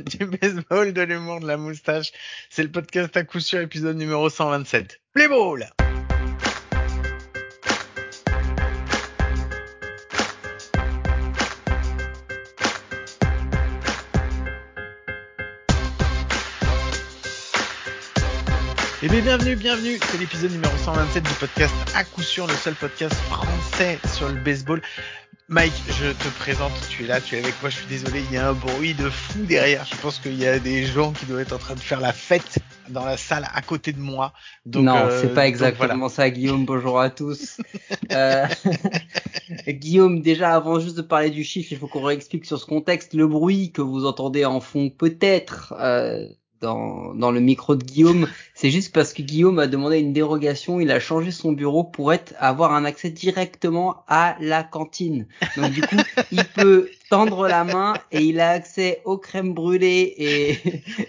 du baseball, de l'humour, de la moustache. C'est le podcast à coup sûr, épisode numéro 127. Play ball! Et bien bienvenue, bienvenue, c'est l'épisode numéro 127 du podcast à coup sûr, le seul podcast français sur le baseball. Mike, je te présente, tu es là, tu es avec moi, je suis désolé, il y a un bruit de fou derrière. Je pense qu'il y a des gens qui doivent être en train de faire la fête dans la salle à côté de moi. Donc, non, euh, c'est pas exactement ça, Guillaume. Bonjour à tous. euh, Guillaume, déjà avant juste de parler du chiffre, il faut qu'on réexplique sur ce contexte le bruit que vous entendez en fond peut-être. Euh, dans, dans le micro de Guillaume, c'est juste parce que Guillaume a demandé une dérogation, il a changé son bureau pour être avoir un accès directement à la cantine. Donc du coup, il peut tendre la main et il a accès aux crèmes brûlées et,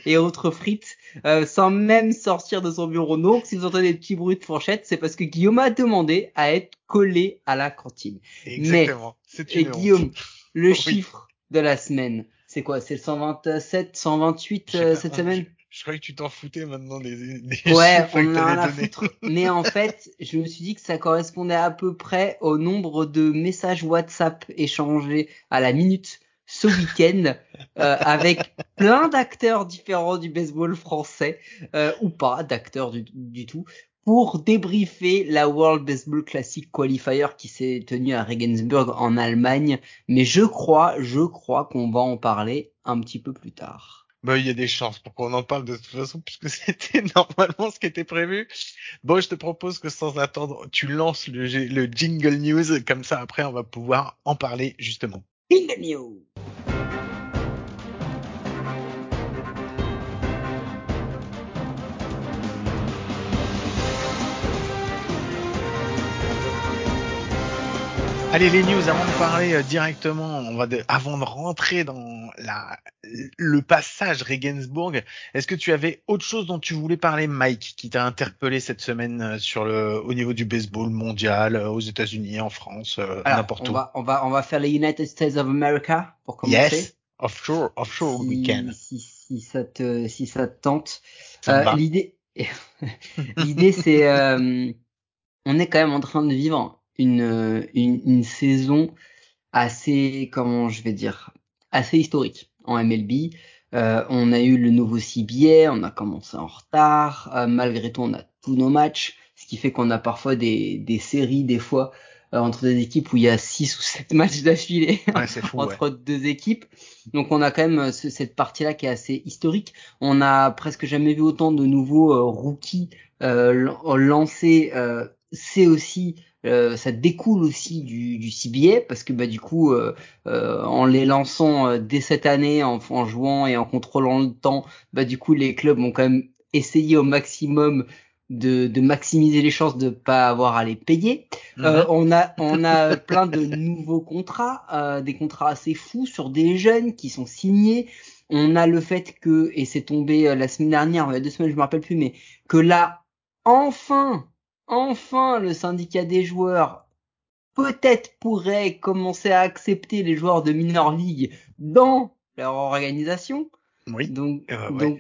et autres frites euh, sans même sortir de son bureau. Donc si vous entendez des petits bruits de fourchette, c'est parce que Guillaume a demandé à être collé à la cantine. Exactement. Mais, et Guillaume, le chiffre de la semaine. C'est quoi C'est le 127, 128 euh, cette semaine? Je croyais que tu t'en foutais maintenant des, des Ouais, on a à foutre. Mais en fait, je me suis dit que ça correspondait à peu près au nombre de messages WhatsApp échangés à la minute ce week-end euh, avec plein d'acteurs différents du baseball français euh, ou pas d'acteurs du, du, tout pour débriefer la World Baseball Classic Qualifier qui s'est tenue à Regensburg en Allemagne. Mais je crois, je crois qu'on va en parler un petit peu plus tard. Bah, il y a des chances pour qu'on en parle de toute façon puisque c'était normalement ce qui était prévu. Bon, je te propose que sans attendre, tu lances le, le jingle news comme ça après on va pouvoir en parler justement. Jingle news. Allez les news avant de parler euh, directement, on va de, avant de rentrer dans la le passage Regensburg, est-ce que tu avais autre chose dont tu voulais parler Mike qui t'a interpellé cette semaine euh, sur le au niveau du baseball mondial euh, aux États-Unis, en France, n'importe où? Va, on va on va faire les United States of America pour commencer. Yes, offshore offshore si, weekend. Si, si ça te si ça te tente. Euh, l'idée l'idée c'est euh, on est quand même en train de vivre une, une, une, saison assez, comment je vais dire, assez historique en MLB. Euh, on a eu le nouveau CBA, on a commencé en retard, euh, malgré tout on a tous nos matchs, ce qui fait qu'on a parfois des, des séries des fois euh, entre des équipes où il y a six ou sept matchs d'affilée ouais, entre deux équipes. Donc on a quand même euh, cette partie-là qui est assez historique. On a presque jamais vu autant de nouveaux euh, rookies lancés. C'est aussi euh, ça découle aussi du, du CBA parce que bah du coup euh, euh, en les lançant dès cette année en, en, jouant et en contrôlant le temps bah du coup les clubs ont quand même essayé au maximum de, de maximiser les chances de pas avoir à les payer. Mm-hmm. on a on a plein de nouveaux contrats, des contrats assez fous sur des jeunes qui sont signés. On a le fait que et c'est tombé la semaine dernière, il y a deux semaines je me rappelle plus, mais que là enfin enfin le syndicat des joueurs peut-être pourrait commencer à accepter les joueurs de minor league dans leur organisation. Oui. Donc, euh, donc,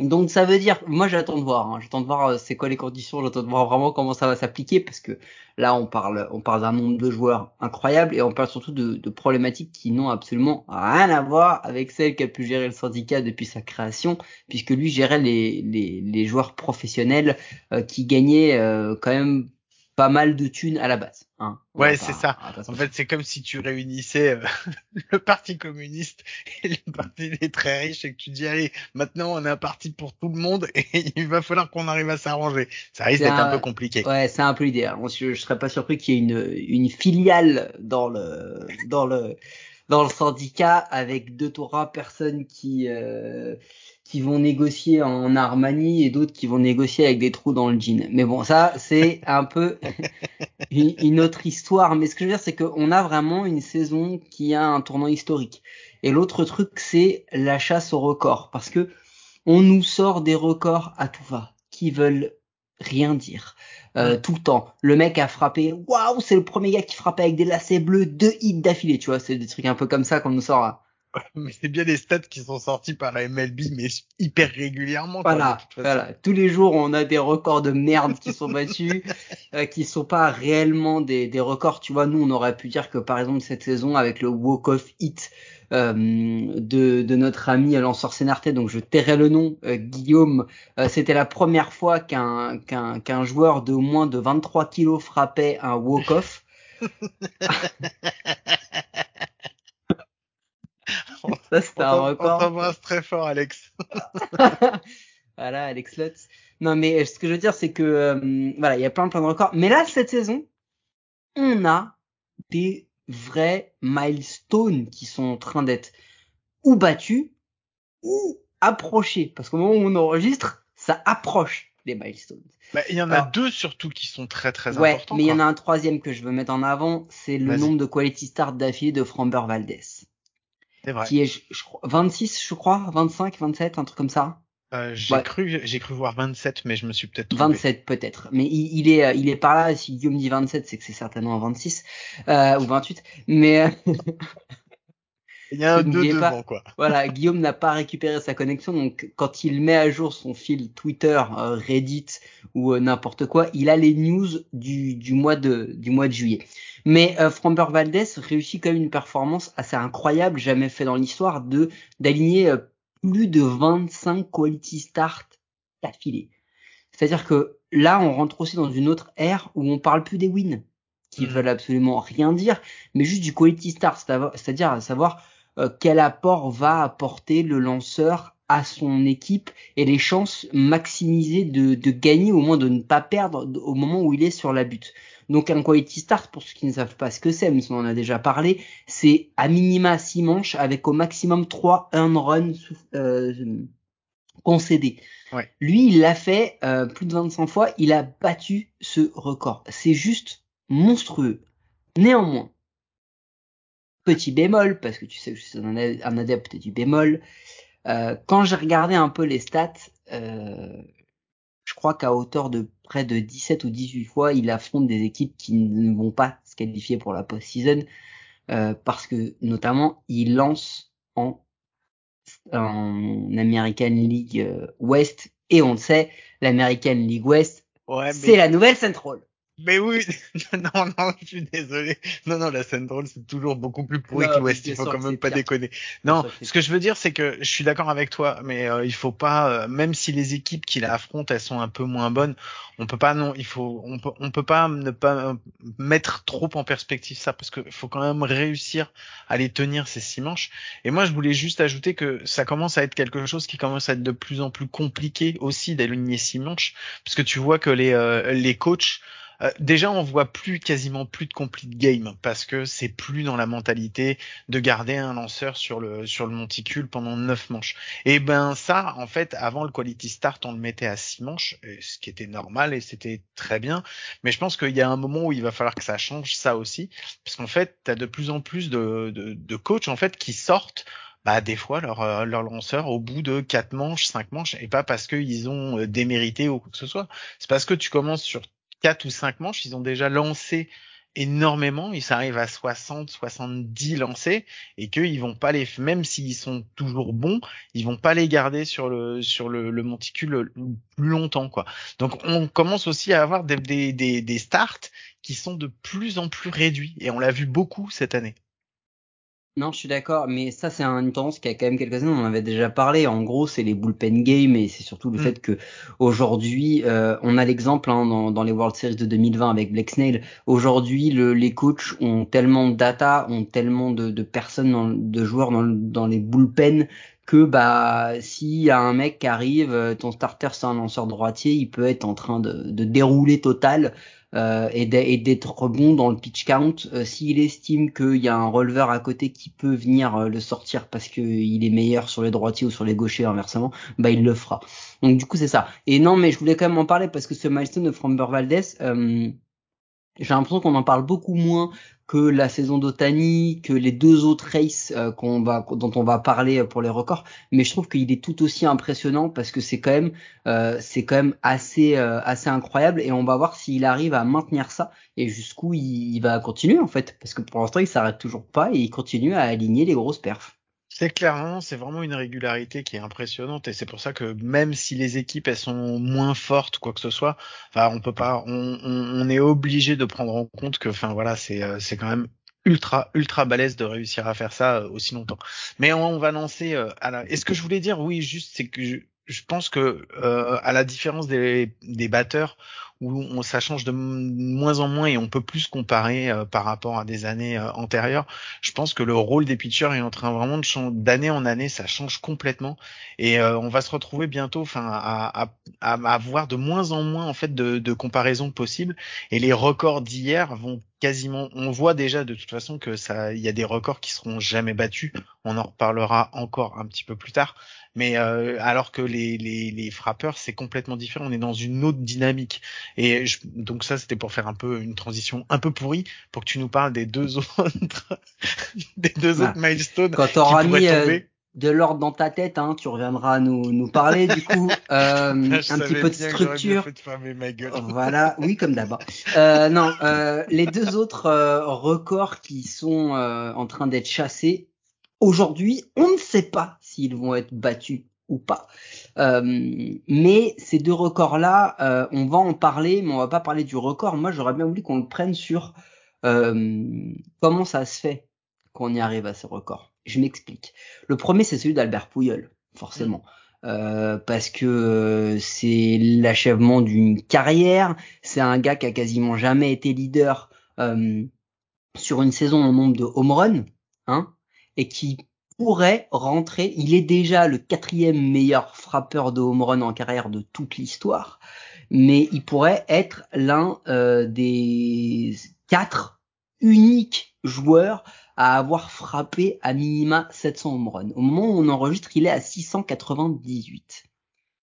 donc ça veut dire, moi j'attends de voir, hein. j'attends de voir euh, c'est quoi les conditions, j'attends de voir vraiment comment ça va s'appliquer parce que là on parle, on parle d'un nombre de joueurs incroyable et on parle surtout de, problématiques qui n'ont absolument rien à voir avec celle qu'a pu gérer le syndicat depuis sa création, puisque lui gérait les, les, les joueurs professionnels euh, qui gagnaient euh, quand même pas mal de thunes à la base. Hein. Ouais, c'est ça. En fait, c'est comme si tu réunissais euh, le Parti communiste et le Parti des très riches et que tu dis allez, maintenant on est un parti pour tout le monde et il va falloir qu'on arrive à s'arranger. Ça risque d'être un... peu compliqué. Ouais, c'est un peu l'idéal. Je, je serais pas surpris qu'il y ait une, une filiale dans le dans le dans le syndicat avec deux trois personnes qui euh, qui vont négocier en Armani et d'autres qui vont négocier avec des trous dans le jean. Mais bon, ça, c'est un peu une, autre histoire. Mais ce que je veux dire, c'est qu'on a vraiment une saison qui a un tournant historique. Et l'autre truc, c'est la chasse au record. Parce que on nous sort des records à tout va, qui veulent rien dire. Euh, tout le temps. Le mec a frappé, waouh, c'est le premier gars qui frappe avec des lacets bleus, deux hits d'affilée, tu vois, c'est des trucs un peu comme ça qu'on nous sort mais c'est bien des stats qui sont sortis par la MLB, mais hyper régulièrement. Voilà, voilà. Tous les jours, on a des records de merde qui sont battus, euh, qui sont pas réellement des, des records. Tu vois, nous, on aurait pu dire que par exemple cette saison avec le walk of hit euh, de, de, notre ami lanceur Sénarté, donc je tairai le nom, euh, Guillaume, euh, c'était la première fois qu'un qu'un qu'un joueur de moins de 23 kilos frappait un walk-off. Ça, c'était un record. On t'embrasse très fort, Alex. voilà, Alex Lutz. Non, mais ce que je veux dire, c'est que voilà, il y a plein plein de records. Mais là, cette saison, on a des vrais milestones qui sont en train d'être ou battus ou approchés. Parce qu'au moment où on enregistre, ça approche les milestones. Bah, il y en a deux surtout qui sont très très ouais, importants. Mais il y en a un troisième que je veux mettre en avant, c'est le nombre de quality start d'affilée de Framber Valdez. C'est vrai. Qui est je, 26, je crois, 25, 27, un truc comme ça. Euh, j'ai cru, j'ai cru voir 27, mais je me suis peut-être 27 peut-être, mais il, il, est, il est par là. Si Guillaume dit 27, c'est que c'est certainement 26 euh, ou 28. Mais il y a un 2 devant quoi. voilà, Guillaume n'a pas récupéré sa connexion, donc quand il met à jour son fil Twitter, euh, Reddit ou euh, n'importe quoi, il a les news du, du mois de du mois de juillet. Mais euh, Framber Valdez réussit quand même une performance assez incroyable, jamais fait dans l'histoire, de d'aligner plus de 25 quality start d'affilée. C'est-à-dire que là, on rentre aussi dans une autre ère où on parle plus des wins, qui mm. veulent absolument rien dire, mais juste du quality start, c'est-à-dire à savoir euh, quel apport va apporter le lanceur à son équipe et les chances maximisées de, de gagner, au moins de ne pas perdre au moment où il est sur la butte. Donc un quality start, pour ceux qui ne savent pas ce que c'est, mais on en a déjà parlé, c'est à minima 6 manches avec au maximum 3 un run euh, concédés. Ouais. Lui, il l'a fait euh, plus de 25 fois, il a battu ce record. C'est juste monstrueux. Néanmoins, petit bémol, parce que tu sais que je suis un adepte du bémol, euh, quand j'ai regardé un peu les stats, euh, je crois qu'à hauteur de près de 17 ou 18 fois, il affronte des équipes qui ne vont pas se qualifier pour la post-season euh, parce que notamment il lance en, en American League West et on le sait, l'American League West, c'est la nouvelle Central. Mais oui, non, non, je suis désolé. Non, non, la Central, c'est toujours beaucoup plus pourri que l'Ouest. Il faut quand même pas déconner. Non, ce que je veux dire, c'est que je suis d'accord avec toi, mais euh, il faut pas, euh, même si les équipes qui la affrontent, elles sont un peu moins bonnes, on peut pas, non, il faut, on peut, on peut pas ne pas euh, mettre trop en perspective ça, parce qu'il faut quand même réussir à les tenir ces six manches. Et moi, je voulais juste ajouter que ça commence à être quelque chose qui commence à être de plus en plus compliqué aussi d'aligner six manches, parce que tu vois que les, les coachs euh, déjà, on voit plus quasiment plus de complete game parce que c'est plus dans la mentalité de garder un lanceur sur le sur le monticule pendant neuf manches. Et ben ça, en fait, avant le quality start, on le mettait à six manches, ce qui était normal et c'était très bien. Mais je pense qu'il y a un moment où il va falloir que ça change ça aussi, parce qu'en fait, tu as de plus en plus de, de, de coachs en fait qui sortent bah des fois leur euh, leur lanceur au bout de quatre manches, cinq manches, et pas parce qu'ils ont euh, démérité ou quoi que ce soit. C'est parce que tu commences sur quatre ou cinq manches, ils ont déjà lancé énormément, ils arrivent à 60, 70 lancés et qu'ils vont pas les, même s'ils sont toujours bons, ils vont pas les garder sur le sur le, le monticule plus longtemps quoi. Donc on commence aussi à avoir des, des, des, des starts qui sont de plus en plus réduits et on l'a vu beaucoup cette année. Non, je suis d'accord, mais ça c'est une tendance qui a quand même quelques années, on en avait déjà parlé. En gros, c'est les bullpen games et c'est surtout le mm. fait que aujourd'hui, euh, on a l'exemple hein, dans, dans, les World Series de 2020 avec Blake Snail. Aujourd'hui, le, les coachs ont tellement de data, ont tellement de, de personnes, dans, de joueurs dans, dans les bullpen que bah s'il y a un mec qui arrive, euh, ton starter c'est un lanceur droitier, il peut être en train de, de dérouler total euh, et d'être bon dans le pitch count. Euh, s'il estime qu'il y a un releveur à côté qui peut venir euh, le sortir parce qu'il est meilleur sur les droitiers ou sur les gauchers inversement, bah il le fera. Donc du coup c'est ça. Et non mais je voulais quand même en parler parce que ce milestone de Framber Valdez, j'ai l'impression qu'on en parle beaucoup moins que la saison d'Otani, que les deux autres races euh, dont on va parler pour les records, mais je trouve qu'il est tout aussi impressionnant parce que c'est quand même, euh, euh, assez incroyable. Et on va voir s'il arrive à maintenir ça et jusqu'où il, va continuer en fait, parce que pour l'instant il s'arrête toujours pas et il continue à aligner les grosses perfs. C'est clairement, c'est vraiment une régularité qui est impressionnante et c'est pour ça que même si les équipes elles sont moins fortes quoi que ce soit, enfin on peut pas, on, on, est obligé de prendre en compte que, enfin voilà, c'est euh, c'est quand même ultra ultra balèze de réussir à faire ça euh, aussi longtemps. Mais on, va lancer euh, à la. Et ce que je voulais dire, oui, juste c'est que je, je pense que à la différence des, des batteurs, où on, ça change de moins en moins et on peut plus comparer euh, par rapport à des années euh, antérieures. Je pense que le rôle des pitchers est en train vraiment de changer d'année en année, ça change complètement et euh, on va se retrouver bientôt, enfin, à, à, avoir de moins en moins en fait de, de comparaisons possibles et les records d'hier vont quasiment, on voit déjà de toute façon que ça, il y a des records qui seront jamais battus. On en reparlera encore un petit peu plus tard. Mais euh, alors que les, les, les frappeurs, c'est complètement différent. On est dans une autre dynamique. Et donc ça, c'était pour faire un peu une transition un peu pourrie pour que tu nous parles des deux autres, des deux autres ah. milestones Quand qui pourraient euh, tomber de l'ordre dans ta tête, hein, tu reviendras nous, nous parler du coup euh, un petit peu de structure. Voilà, oui comme d'abord. Euh, non, euh, les deux autres euh, records qui sont en train d'être chassés aujourd'hui, on ne sait pas s'ils vont être battus ou pas. mais ces deux records-là, on va en parler, mais on va pas parler du record. Moi, j'aurais bien voulu qu'on le prenne sur comment ça se fait qu'on y arrive à ce record. Je m'explique. Le premier, c'est celui d'Albert Pouyol, forcément. Mm. Euh, parce que euh, c'est l'achèvement d'une carrière, c'est un gars qui a quasiment jamais été leader euh, sur une saison en nombre de home runs, hein, et qui pourrait rentrer. Il est déjà le quatrième meilleur frappeur de home run en carrière de toute l'histoire, mais il pourrait être l'un des quatre uniques joueurs à avoir frappé à minima 700 home runs. Au moment où on enregistre, il est à 698.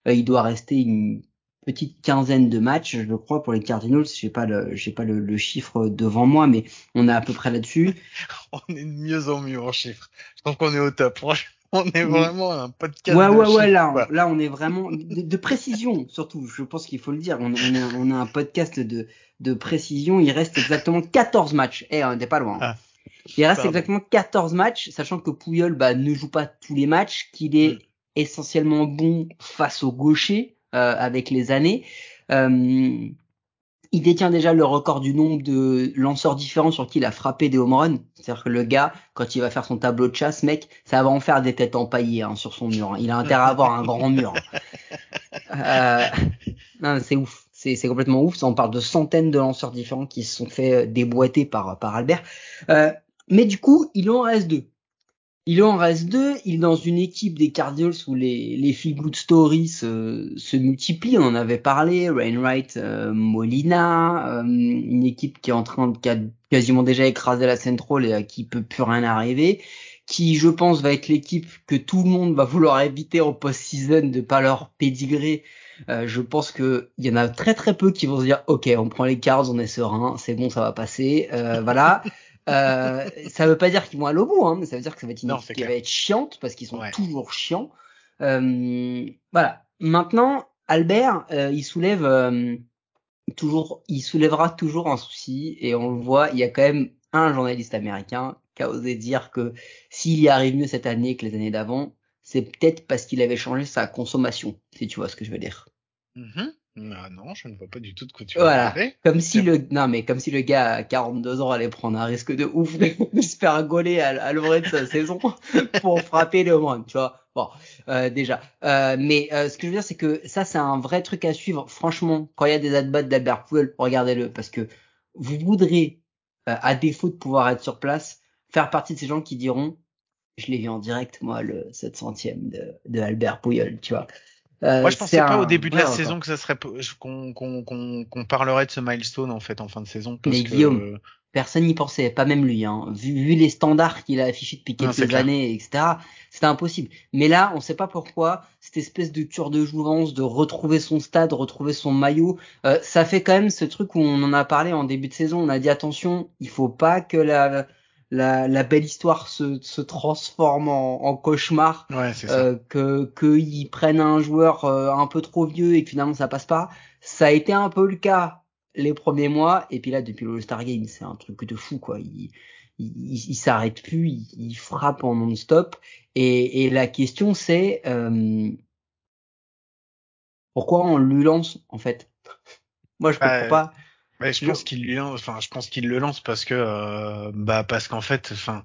Euh, il doit rester une petite quinzaine de matchs, je crois, pour les Cardinals. J'ai pas le, j'ai pas le, chiffre devant moi, mais on est à peu près là-dessus. on est de mieux en mieux en chiffres. Je pense qu'on est au top. On est vraiment un podcast. Ouais, ouais, ouais, là, là, on est vraiment de, précision, surtout. Je pense qu'il faut le dire. On, on, est, on a un podcast de, de précision. Il reste exactement 14 matchs. Eh, on n'est pas loin. Ah. Il reste exactement 14 matchs, sachant que Pouyol bah, ne joue pas tous les matchs, qu'il est mm. essentiellement bon face au gaucher euh, avec les années. Euh, il détient déjà le record du nombre de lanceurs différents sur qui il a frappé des home runs. C'est-à-dire que le gars, quand il va faire son tableau de chasse, mec, ça va en faire des têtes empaillées hein, sur son mur. Hein. Il a intérêt à avoir un grand mur. Euh, non, c'est ouf. C'est complètement ouf. On parle de centaines de lanceurs différents qui se sont fait déboîter par, par Albert. Euh, mais du coup, il en reste deux. Il en reste deux. Il est dans une équipe des Cardinals où les, les feel good stories se, se, multiplient. On en avait parlé. Rainwright, euh, Molina, euh, une équipe qui est en train de qui a quasiment déjà écrasé la Central et à qui peut plus rien arriver. Qui, je pense, va être l'équipe que tout le monde va vouloir éviter en post-season de pas leur pédigrer. Euh, je pense que il y en a très très peu qui vont se dire ok on prend les cards on est serein c'est bon ça va passer euh, voilà euh, ça veut pas dire qu'ils vont aller au bout, hein, mais ça veut dire que ça va être une équipe qui va être chiante parce qu'ils sont toujours chiants. Euh, voilà. Maintenant, Albert, euh, il soulève euh, toujours, il soulèvera toujours un souci et on le voit. Il y a quand même un journaliste américain qui a osé dire que s'il y arrive mieux cette année que les années d'avant, c'est peut-être parce qu'il avait changé sa consommation, si tu vois ce que je veux dire. Mm-hmm. Ah non, je ne vois pas du tout de quoi tu voilà. Comme si le, non, mais comme si le gars à 42 ans allait prendre un risque de ouf de se faire gauler à, à l'orée de sa saison pour frapper les home tu vois. Bon, euh, déjà. Euh, mais euh, ce que je veux dire, c'est que ça, c'est un vrai truc à suivre. Franchement, quand il y a des at-bats d'Albert Puel, regardez-le, parce que vous voudrez, euh, à défaut de pouvoir être sur place, faire partie de ces gens qui diront, je l'ai vu en direct, moi, le 700e de, de Albert Puyol, tu vois. Euh, Moi, je pensais pas au début de la saison que ça serait qu'on qu'on parlerait de ce milestone en fait en fin de saison. Parce Mais Guillaume, personne n'y pensait, pas même lui. Hein. Vu, vu les standards qu'il a affichés depuis quelques années, etc. C'était impossible. Mais là, on sait pas pourquoi cette espèce de tour de jouvence, de retrouver son stade, retrouver son maillot, euh, ça fait quand même ce truc où on en a parlé en début de saison. On a dit attention, il faut pas que la la, la belle histoire se, se transforme en, en cauchemar, ouais, euh, que qu'ils prennent un joueur euh, un peu trop vieux et que finalement ça passe pas. Ça a été un peu le cas les premiers mois et puis là depuis le Star Game c'est un truc de fou quoi. Il, il, s'arrête plus, il, frappe en non-stop. Et, et, la question c'est euh, pourquoi on lui lance en fait? Moi je comprends pas. Mais je pense qu'il enfin je pense qu'il le lance parce que euh, bah parce qu'en fait, enfin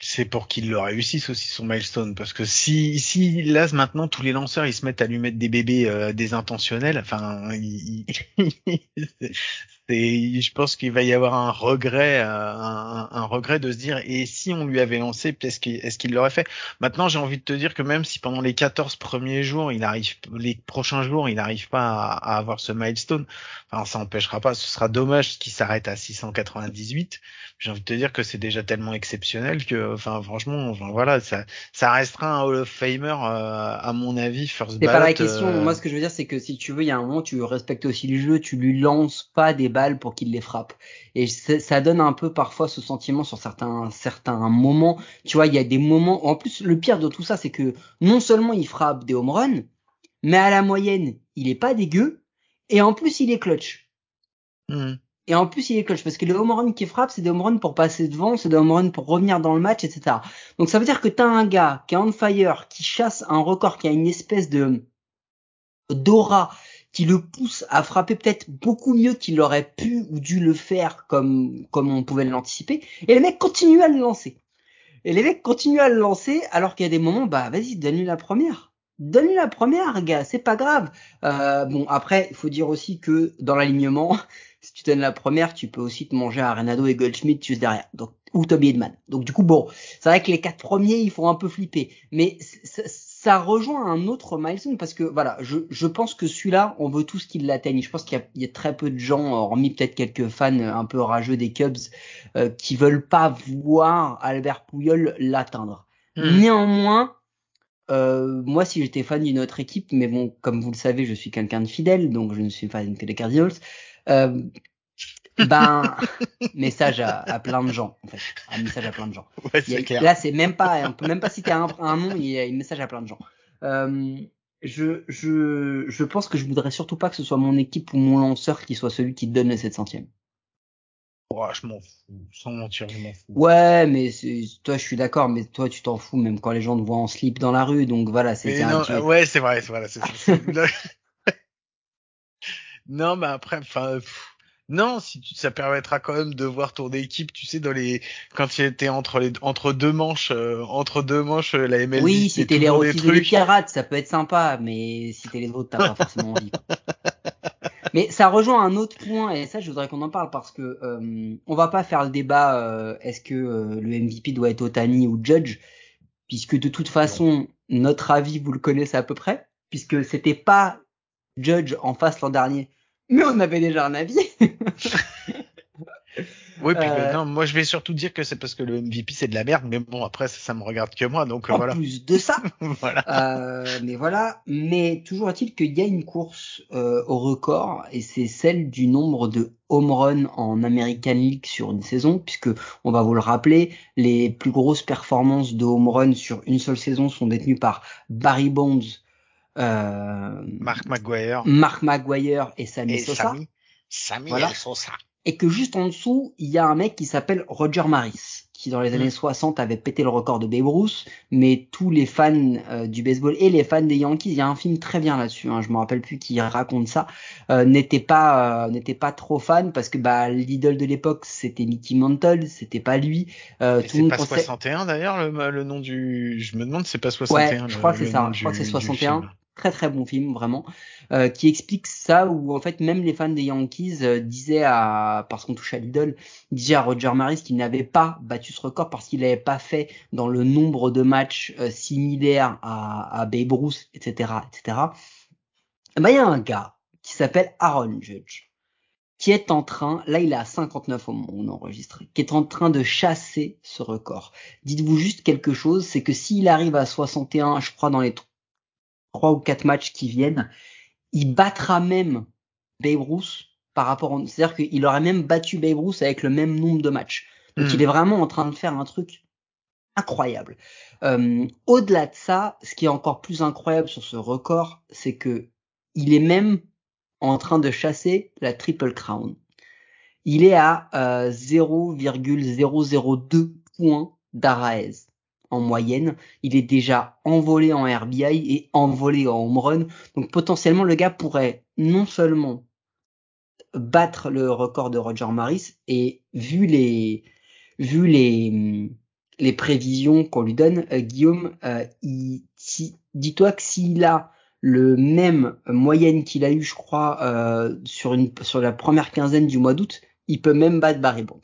c'est pour qu'il le réussisse aussi son milestone. Parce que si si là maintenant tous les lanceurs ils se mettent à lui mettre des bébés euh, désintentionnels enfin il, et je pense qu'il va y avoir un regret, euh, un, un, regret de se dire et si on lui avait lancé, est-ce qu'il est qu'il l'aurait fait? Maintenant, j'ai envie de te dire que même si pendant les 14 premiers jours, il arrive, les prochains jours, il n'arrive pas à, à, avoir ce milestone, enfin, ça empêchera pas. Ce sera dommage qu'il s'arrête à 698. J'ai envie de te dire que c'est déjà tellement exceptionnel que, enfin, franchement, enfin, voilà, ça, ça restera un Hall of Famer euh, à mon avis. First c'est pas la question. Euh, Moi, ce que je veux dire, c'est que si tu veux, il y a un moment, tu respectes aussi le jeu, tu lui lances pas des pour qu'il les frappe. Et ça donne un peu parfois ce sentiment sur certains certains moments. Tu vois, il y a des moments. En plus, le pire de tout ça, c'est que non seulement il frappe des home runs, mais à la moyenne, il est pas dégueu. Et en plus, il est clutch. Hmm. Et en plus, il est clutch parce que les home runs qui frappe, c'est des home runs pour passer devant, c'est des home runs pour revenir dans le match, etc. Donc ça veut dire que tu as un gars qui est on fire, qui chasse un record, qui a une espèce de d'aura, qui le pousse à frapper peut-être beaucoup mieux qu'il aurait pu ou dû le faire comme comme on pouvait l'anticiper. Et les mecs continuent à le lancer. Et les mecs continuent à le lancer alors qu'il y a des moments, bah vas-y, donne-lui la première. Donne-lui la première, gars, c'est pas grave. Euh, bon, après, il faut dire aussi que dans l'alignement, si tu donnes la première, tu peux aussi te manger à Renado et Goldschmidt juste derrière. Donc, ou Toby Edman. Donc du coup, bon, c'est vrai que les quatre premiers, ils font un peu flipper. Mais ça rejoint un autre milestone parce que voilà, je, je pense que celui-là, on veut tous qu'il l'atteigne. Je pense qu'il y, y, a très peu de gens, hormis peut-être quelques fans un peu rageux des Cubs, euh, qui veulent pas voir Albert Pouyol l'atteindre. Hmm. Néanmoins, euh, moi, si j'étais fan d'une autre équipe, mais bon, comme vous le savez, je suis quelqu'un de fidèle, donc je ne suis pas que des Cardinals. Euh, ben message à, à, plein de gens en fait. Un message à plein de gens. Ouais, c'est clair. là c'est même pas on peut même pas citer un, un nom il y a un message à plein de gens. Euh, je je je pense que je voudrais surtout pas que ce soit mon équipe ou mon lanceur qui soit celui qui donne le 700e oh, je m'en fous sans mentir je m'en fous. Ouais mais toi je suis d'accord mais toi tu t'en fous même quand les gens te voient en slip dans la rue donc voilà c'est non, ouais c'est vrai c'est voilà c'est non mais après enfin non, si tu, ça permettra quand même de voir ton équipe, tu sais, dans les quand tu étais entre les entre deux manches, euh, entre deux manches, euh, la MLB. Oui, si t'es les Rockies les Pirates, ça peut être sympa, mais si t'es les autres, t'as pas forcément envie. Mais ça rejoint un autre point, et ça, je voudrais qu'on en parle parce que euh, on va pas faire le débat. Euh, est-ce que le MVP doit être Otani ou Judge, puisque de toute façon, notre avis, vous le connaissez à peu près, puisque c'était pas Judge en face l'an dernier mais on avait déjà un avis. oui, puis euh, non, moi je vais surtout dire que c'est parce que le MVP c'est de la merde, mais bon après ça, ça me regarde que moi, donc en voilà. plus de ça. voilà. Euh, mais voilà, mais toujours est-il qu'il y a une course euh, au record et c'est celle du nombre de home run en American League sur une saison, puisque on va vous le rappeler, les plus grosses performances de home run sur une seule saison sont détenues par Barry Bonds euh, Mark McGuire, Mark McGuire et Sammy Sosa. Sammy, Sosa. Et que juste en dessous, il y a un mec qui s'appelle Roger Maris, qui dans les années 60 mm. avait pété le record de Babe Ruth, mais tous les fans euh, du baseball et les fans des Yankees, il y a un film très bien là-dessus, hein, je me rappelle plus qui raconte ça, euh, n'était pas euh, pas trop fan parce que bah l'idole de l'époque c'était Mickey Mantle, c'était pas lui. Euh, c'est pas 61 d'ailleurs le, le, nom du, je me demande c'est pas 61. Ouais, je crois que c'est ça, je crois que c'est 61 très très bon film vraiment euh, qui explique ça où en fait même les fans des Yankees euh, disaient à parce qu'on touche à l'idole disaient à Roger Maris qu'il n'avait pas battu ce record parce qu'il n'avait pas fait dans le nombre de matchs euh, similaires à, à Babe Ruth etc etc eh ben il y a un gars qui s'appelle Aaron Judge qui est en train, là il est à 59 au moment où on enregistre, qui est en train de chasser ce record. Dites-vous juste quelque chose, c'est que s'il arrive à 61, je crois dans les trois ou quatre matchs qui viennent, il battra même Babe Ruth par rapport, c'est-à-dire qu'il aurait même battu Babe Ruth avec le même nombre de matchs. Donc hmm. il est vraiment en train de faire un truc incroyable. Euh, au-delà de ça, ce qui est encore plus incroyable sur ce record, c'est que il est même en train de chasser la Triple Crown. il est à euh, 0,002 points d'Araez en moyenne. Il est déjà envolé en RBI et envolé en home run. Donc potentiellement le gars pourrait non seulement battre le record de Roger Maris et vu les vu les les prévisions qu'on lui donne, euh, Guillaume, euh, si, dis-toi que s'il a le même moyenne qu'il a eu, je crois, euh, sur une sur la première quinzaine du mois d'août, il peut même battre Barry Bonds.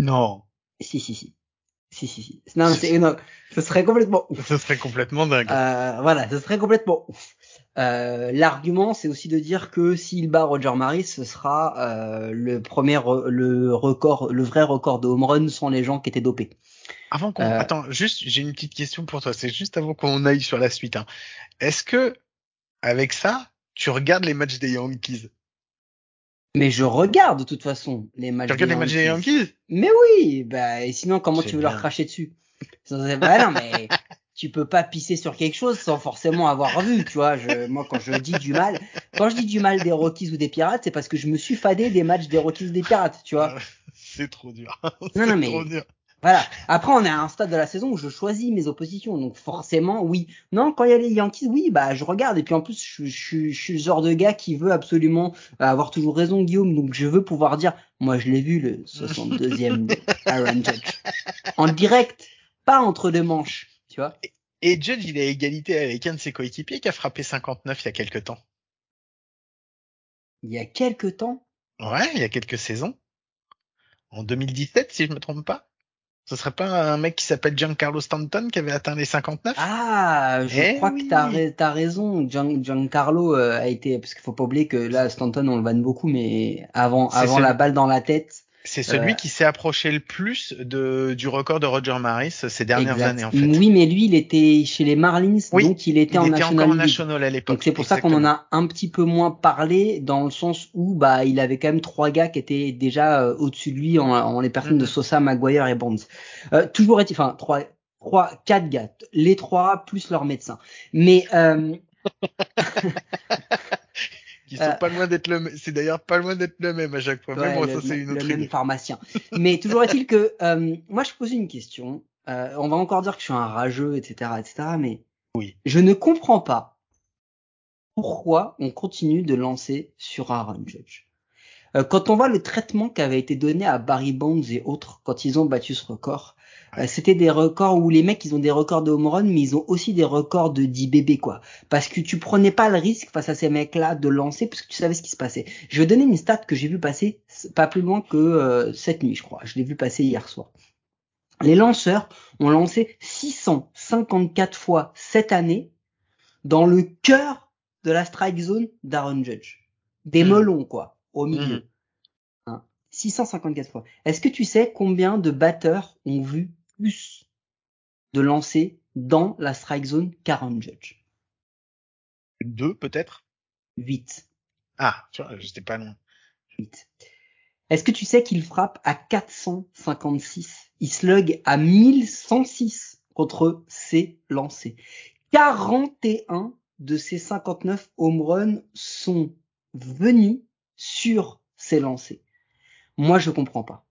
Non. Si si si. Si si si. Non, c'est ce serait complètement ouf. Ce serait complètement dingue. Euh, voilà, ce serait complètement ouf. Euh, L'argument, c'est aussi de dire que s'il bat Roger Maris, ce sera euh, le premier, le record, le vrai record de home run sans les gens qui étaient dopés. Avant qu'on, Euh, attends, juste, j'ai une petite question pour toi. C'est juste avant qu'on aille sur la suite. Hein. Est-ce que, avec ça, tu regardes les matchs des Yankees? Mais je regarde de toute façon les matchs. Tu regardes les matchs des Yankees Mais oui, bah et sinon comment tu veux leur cracher dessus? Bah non mais tu peux pas pisser sur quelque chose sans forcément avoir vu, tu vois. Je, moi quand je dis du mal, quand je dis du mal des Rockies ou des Pirates, c'est parce que je me suis fadé des matchs des Rockies ou des Pirates, tu vois. C'est trop dur. Non, non, mais- trop dur. Voilà. Après, on est à un stade de la saison où je choisis mes oppositions. Donc, forcément, oui. Non, quand il y a les Yankees, oui, bah, je regarde. Et puis, en plus, je, je- je suis le genre de gars qui veut absolument avoir toujours raison, Guillaume. Donc, je veux pouvoir dire, moi, je l'ai vu, le 62e de Aaron Judge. En direct, pas entre deux manches. Tu vois? Et Judge, il est à égalité avec un de ses coéquipiers qui a frappé 59 il y a quelques temps. Il y a quelques temps? Ouais, il y a quelques saisons. En 2017, si je me trompe pas. Ce serait pas un mec qui s'appelle Giancarlo Stanton qui avait atteint les 59 Ah, je Eh crois oui. que t'as, t'as raison. Gian, Giancarlo euh, a été, parce qu'il faut pas oublier que là, Stanton, on le vanne beaucoup, mais avant, avant la balle dans la tête. C'est celui Euh, qui s'est approché le plus de, du record de Roger Maris ces dernières Exact. années, en fait. Oui, mais lui, il était chez les Marlins, Oui, donc il était il en était National encore en. National à l'époque. Donc c'est pour ça qu'on en a un petit peu moins parlé, dans le sens où bah il avait quand même trois gars qui étaient déjà euh, au-dessus de lui en, en les personnes de Mhm. Sosa, Maguire et Bonds. Euh, toujours est enfin trois, trois, quatre gars, les trois plus leur médecin. Mais euh, Qui sont Euh, pas loin d'être le, c'est d'ailleurs pas loin d'être le même à chaque fois. Ouais, mais bon, le, ça c'est une le autre même idée. pharmacien. Mais toujours est-il que euh, moi je pose une question. Euh, on va encore dire que je suis un rageux, etc., etc. Mais Oui. je ne comprends pas pourquoi on continue de lancer sur Aaron Judge. Euh, quand on voit le traitement qui avait été donné à Barry Bonds et autres quand ils ont battu ce record, c'était des records où les mecs ils ont des records de home run, mais ils ont aussi des records de 10 bébés quoi. Parce que tu prenais pas le risque face à ces mecs-là de lancer parce que tu savais ce qui se passait. Je vais donner une stat que j'ai vu passer pas plus loin que euh, cette nuit, je crois. Je l'ai vu passer hier soir. Les lanceurs ont lancé 654 fois cette année dans le cœur de la strike zone d'Aaron Judge. Des Mhm. melons, quoi, au milieu. Mhm. Hein. 654 fois. Est-ce que tu sais combien de batteurs ont vu plus de lancers dans la strike zone qu'Aaron Judge Deux peut-être? 8. Ah, tu vois, j'étais pas loin. 8. Est-ce que tu sais qu'il frappe à 456 Il slug à 1106 contre ses lancers? 41 de ses 59 home runs sont venus sur ses lancers. Moi, je comprends pas.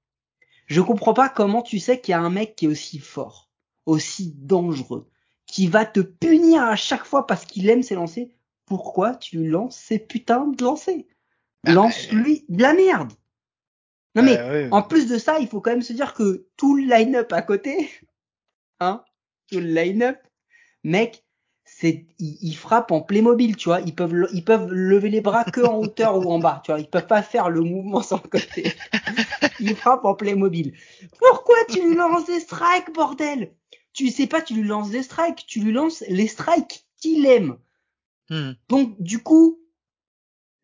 Je comprends pas comment tu sais qu'il y a un mec qui est aussi fort, aussi dangereux, qui va te punir à chaque fois parce qu'il aime ses lancers. Pourquoi tu lui lances ces putains de lancers? Bah, Lance-lui de la merde. Non mais Euh, ouais. en plus de ça, il faut quand même se dire que tout le line-up à côté, hein, tout le line-up, mec, c'est, ils, ils frappent en Playmobil, tu vois. Ils peuvent, ils peuvent lever les bras que en hauteur ou en bas, tu vois. Ils peuvent pas faire le mouvement sur le côté. Ils frappent en Playmobil. Pourquoi tu lui lances des strikes, bordel? Tu sais pas, tu lui lances des strikes, tu lui lances les strikes qu'il aime. Hmm. Donc, du coup,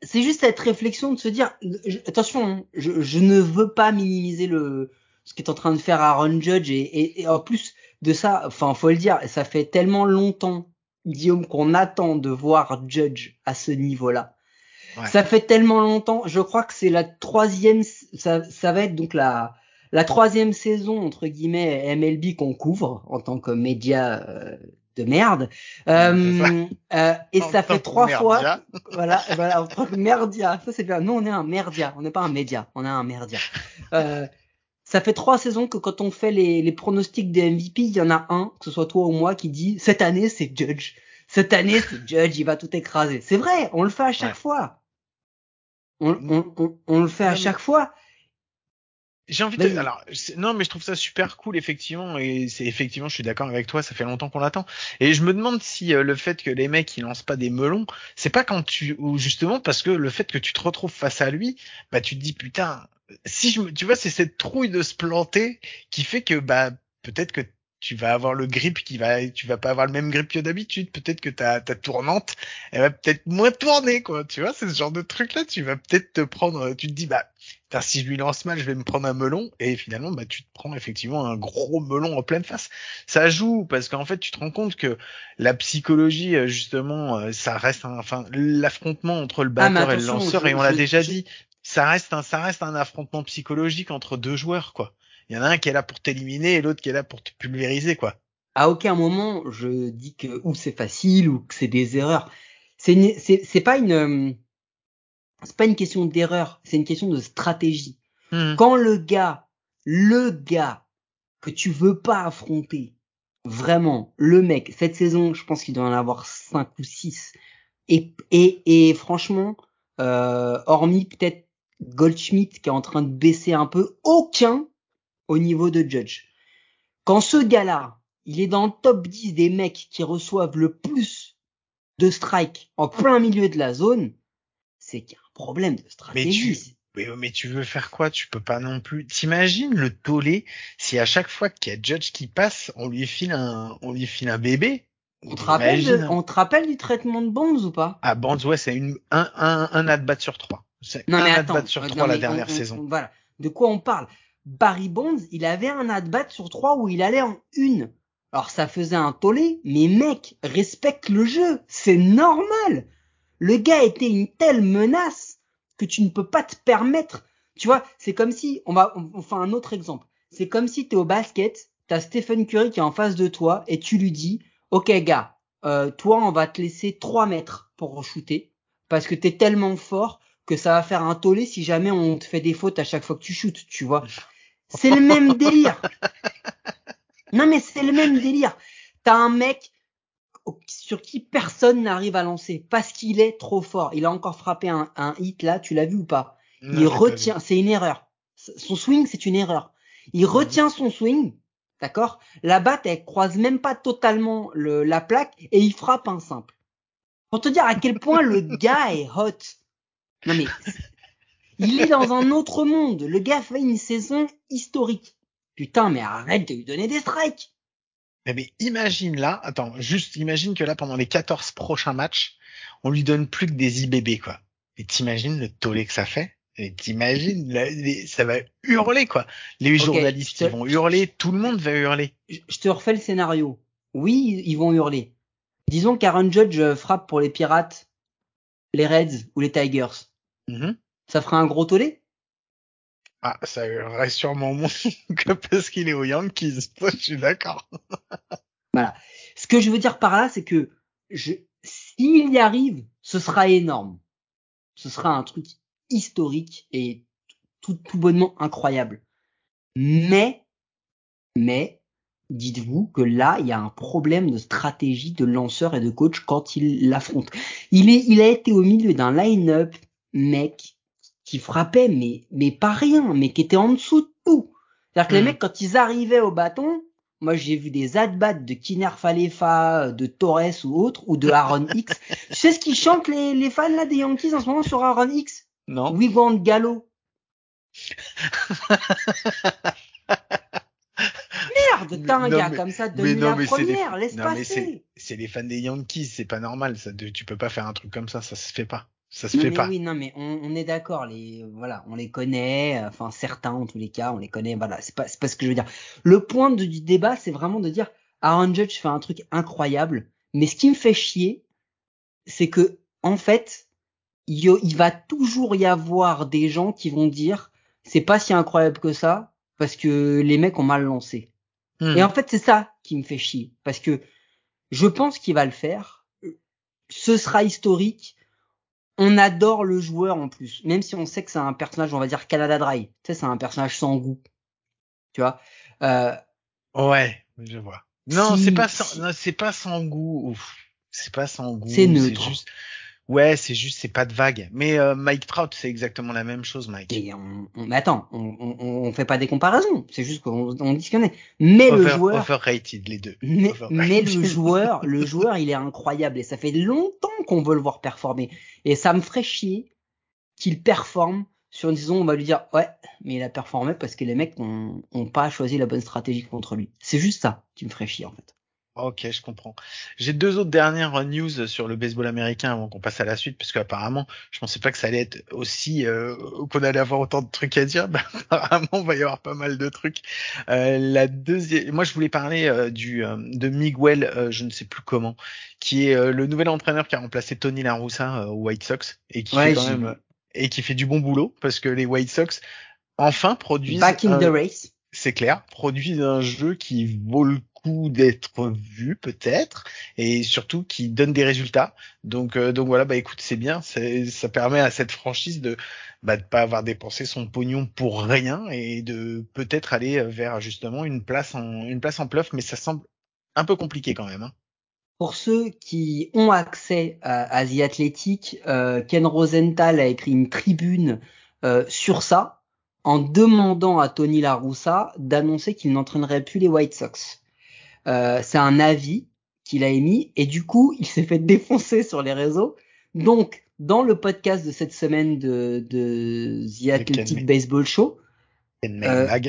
c'est juste cette réflexion de se dire, je- attention, hein, je, je ne veux pas minimiser le ce qu'est en train de faire Aaron Judge et, et, et en plus de ça, enfin, faut le dire, ça fait tellement longtemps, Guillaume, qu'on attend de voir Judge à ce niveau-là. Ouais. Ça fait tellement longtemps. Je crois que c'est la troisième, ça, ça va être donc la la troisième saison entre guillemets MLB qu'on couvre en tant que média euh, de merde. Euh, euh, et ça fait trois fois, voilà, voilà, merdia. Ça c'est bien. Nous on est un merdia, on n'est pas un média, on est un merdia. Ça fait trois saisons que quand on fait les, les pronostics des MVP, il y en a un, que ce soit toi ou moi, qui dit cette année c'est Judge. Cette année c'est Judge, il va tout écraser. C'est vrai, on le fait à chaque fois. On, on, on, on, le fait à chaque fois. J'ai envie de. Alors, non, mais je trouve ça super cool, effectivement, et c'est effectivement, je suis d'accord avec toi, ça fait longtemps qu'on l'attend. Et je me demande si euh, le fait que les mecs ils lancent pas des melons, c'est pas quand tu ou justement parce que le fait que tu te retrouves face à lui, bah tu te dis putain, si je me, tu vois, c'est cette trouille de se planter qui fait que bah peut-être que tu vas avoir le grip qui va, tu vas pas avoir le même grip que d'habitude. Peut-être que ta, ta tournante, elle va peut-être moins tourner, quoi. Tu vois, c'est ce genre de truc là. Tu vas peut-être te prendre, tu te dis, bah, si je lui lance mal, je vais me prendre un melon. Et finalement, bah, tu te prends effectivement un gros melon en pleine face. Ça joue parce qu'en fait, tu te rends compte que la psychologie, euh, justement, euh, ça reste un, enfin, l'affrontement entre le ah, batteur et le lanceur, et on l'a déjà dit, ça reste un, ça reste un affrontement psychologique entre deux joueurs, quoi. Il y en a un qui est là pour t'éliminer et l'autre qui est là pour te pulvériser, quoi. À aucun moment je dis que ou c'est facile ou que c'est des erreurs. C'est c'est pas une c'est pas une question d'erreur, c'est une question de stratégie. Hmm. Quand le gars, le gars que tu veux pas affronter, vraiment, le mec, cette saison, je pense qu'il doit en avoir cinq ou six. Et, et, et franchement, euh, hormis peut-être Goldschmidt qui est en train de baisser un peu, aucun au niveau de Judge. Quand ce gars-là, il est dans le top 10 des mecs qui reçoivent le plus de strikes en plein milieu de la zone, c'est qu'il y a un problème de stratégie. Mais tu, mais, tu veux faire quoi? Tu peux pas non plus. T'imagines le tollé si à chaque fois qu'il y a Judge qui passe, on lui file un, on lui file un bébé? On te, rappelle on te rappelle du traitement de Bonds ou pas? Ah Bonds, ouais, c'est une un un un at-bat sur trois. C'est un at-bat sur trois la dernière saison. voilà. De quoi on parle? Barry Bonds, il avait un at-bat sur trois où il allait en une. Alors ça faisait un tollé, mais mec, respecte le jeu, c'est normal. Le gars était une telle menace que tu ne peux pas te permettre. Tu vois, c'est comme si, on va, on, fait un autre exemple. C'est comme si t'es au basket, t'as Stephen Curry qui est en face de toi et tu lui dis, ok gars, euh, toi on va te laisser 3 mètres pour shooter parce que t'es tellement fort que ça va faire un tollé si jamais on te fait des fautes à chaque fois que tu shootes, tu vois. C'est le même délire. Non mais c'est le même délire. T'as un mec sur qui personne n'arrive à lancer parce qu'il est trop fort. Il a encore frappé un, hit là, tu l'as vu ou pas? Il retient, c'est une erreur. Son swing, c'est une erreur. Il retient son swing, d'accord? La batte, elle croise même pas totalement le, la plaque et il frappe un simple. Pour te dire à quel point le gars est hot. Non mais il est dans un autre monde. Le gars fait une saison historique. Putain, mais arrête de lui donner des strikes. Mais, imagine là, attends, juste imagine que là, pendant les 14 prochains matchs, on lui donne plus que des IBB, quoi. Et t'imagines le tollé que ça fait? Et t'imagines, ça va hurler, quoi. Les journalistes, ils vont hurler, tout le monde va hurler. Je te refais le scénario. Oui, ils vont hurler. Disons qu'Aaron Judge euh, frappe pour les Pirates, les Reds ou les Tigers. Mm-hmm ça fera un gros tollé? Ah, ça reste sûrement moins que parce qu'il est aux Yankees. je suis d'accord. voilà. Ce que je veux dire par là, c'est que je, s'il y arrive, ce sera énorme. Ce sera un truc historique et tout, tout bonnement incroyable. Mais, mais, dites-vous que là, il y a un problème de stratégie de lanceur et de coach quand il l'affronte. Il est, il a été au milieu d'un line-up, mec, qui frappaient, mais, mais pas rien, mais qui étaient en dessous de tout. C'est-à-dire que les hmm. mecs, quand ils arrivaient au bâton, moi j'ai vu des at-bats de Kiner Falefa, de Torres ou autre, ou de Aaron X. tu sais ce qu'ils chantent les, les fans là des Yankees en ce moment sur Aaron X? Non. We want Gallo. Merde, t'as un gars comme ça de la première, laisse passer. C'est les fans des Yankees, c'est pas normal, ça, tu peux pas faire un truc comme ça, ça se fait pas. Ça se fait pas. Oui, non, mais on, on est d'accord. Les, voilà, on les connaît. Enfin, certains en tous les cas, on les connaît. Voilà, c'est pas, c'est pas ce que je veux dire. Le point du débat, c'est vraiment de dire Aaron Judge fait un truc incroyable, mais ce qui me fait chier, c'est que en fait, il, il va toujours y avoir des gens qui vont dire c'est pas si incroyable que ça parce que les mecs ont mal lancé. Hmm. Et en fait, c'est ça qui me fait chier parce que Je pense qu'il va le faire. Ce sera historique. On adore le joueur en plus, même si on sait que c'est un personnage, on va dire Canada Dry. Tu sais, c'est un personnage sans goût. Tu vois? Euh, ouais, je vois. Non, c'est pas sans, c'est pas sans goût. C'est pas sans goût. C'est neutre. Juste, Ouais, c'est juste, c'est pas de vague. Mais euh, Mike Trout, c'est exactement la même chose, Mike. Et on, on, mais attends, on, on, on, fait pas des comparaisons. C'est juste qu'on on dit Mais le joueur, overrated les deux. Mais, mais le joueur, le joueur, il est incroyable et ça fait longtemps qu'on veut le voir performer. Et ça me ferait chier qu'il performe sur une saison. On va lui dire ouais, mais il a performé parce que les mecs ont, ont pas choisi la bonne stratégie contre lui. C'est juste ça qui me ferait chier en fait. Ok, je comprends. J'ai deux autres dernières news sur le baseball américain avant qu'on passe à la suite, parce qu'apparemment, je pensais pas que ça allait être aussi euh, qu'on allait avoir autant de trucs à dire. Ben, apparemment, on va y avoir pas mal de trucs. Euh, la deuxième, moi, je voulais parler euh, du de Miguel, je ne sais plus comment, qui est le nouvel entraîneur qui a remplacé Tony La Russa au White Sox et qui fait quand même et qui fait du bon boulot parce que les White Sox enfin produisent. Back in the race. C'est clair, produisent un jeu qui vaut le d'être vu peut-être et surtout qui donne des résultats. Donc euh, donc voilà bah écoute c'est bien, ça permet à cette franchise de bah, de pas avoir dépensé son pognon pour rien et de peut-être aller vers justement une place en une place en playoff mais ça semble un peu compliqué quand même. Hein. Pour ceux qui ont accès à, The Athletic, euh, Ken Rosenthal a écrit une tribune euh, sur ça en demandant à Tony La Russa d'annoncer qu'il n'entraînerait plus les White Sox. Euh, c'est un avis qu'il a émis et du coup, il s'est fait défoncer sur les réseaux. Donc, dans le podcast de cette semaine de, de The Athletic Baseball Show, Ken Mailbag.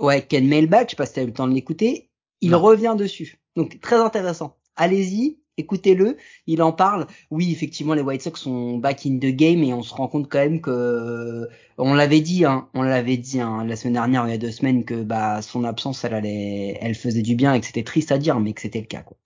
Euh, ouais, Ken Mailbag, je sais pas si tu as eu le temps de l'écouter, il revient dessus. Donc, très intéressant. Allez-y, écoutez-le, il en parle. Oui, effectivement, les White Sox sont back in the game et on se rend compte quand même que on l'avait dit, hein, on l'avait dit hein, la semaine dernière, il y a deux semaines, que bah son absence, elle allait, elle faisait du bien et que c'était triste à dire, mais que c'était le cas. Quoi.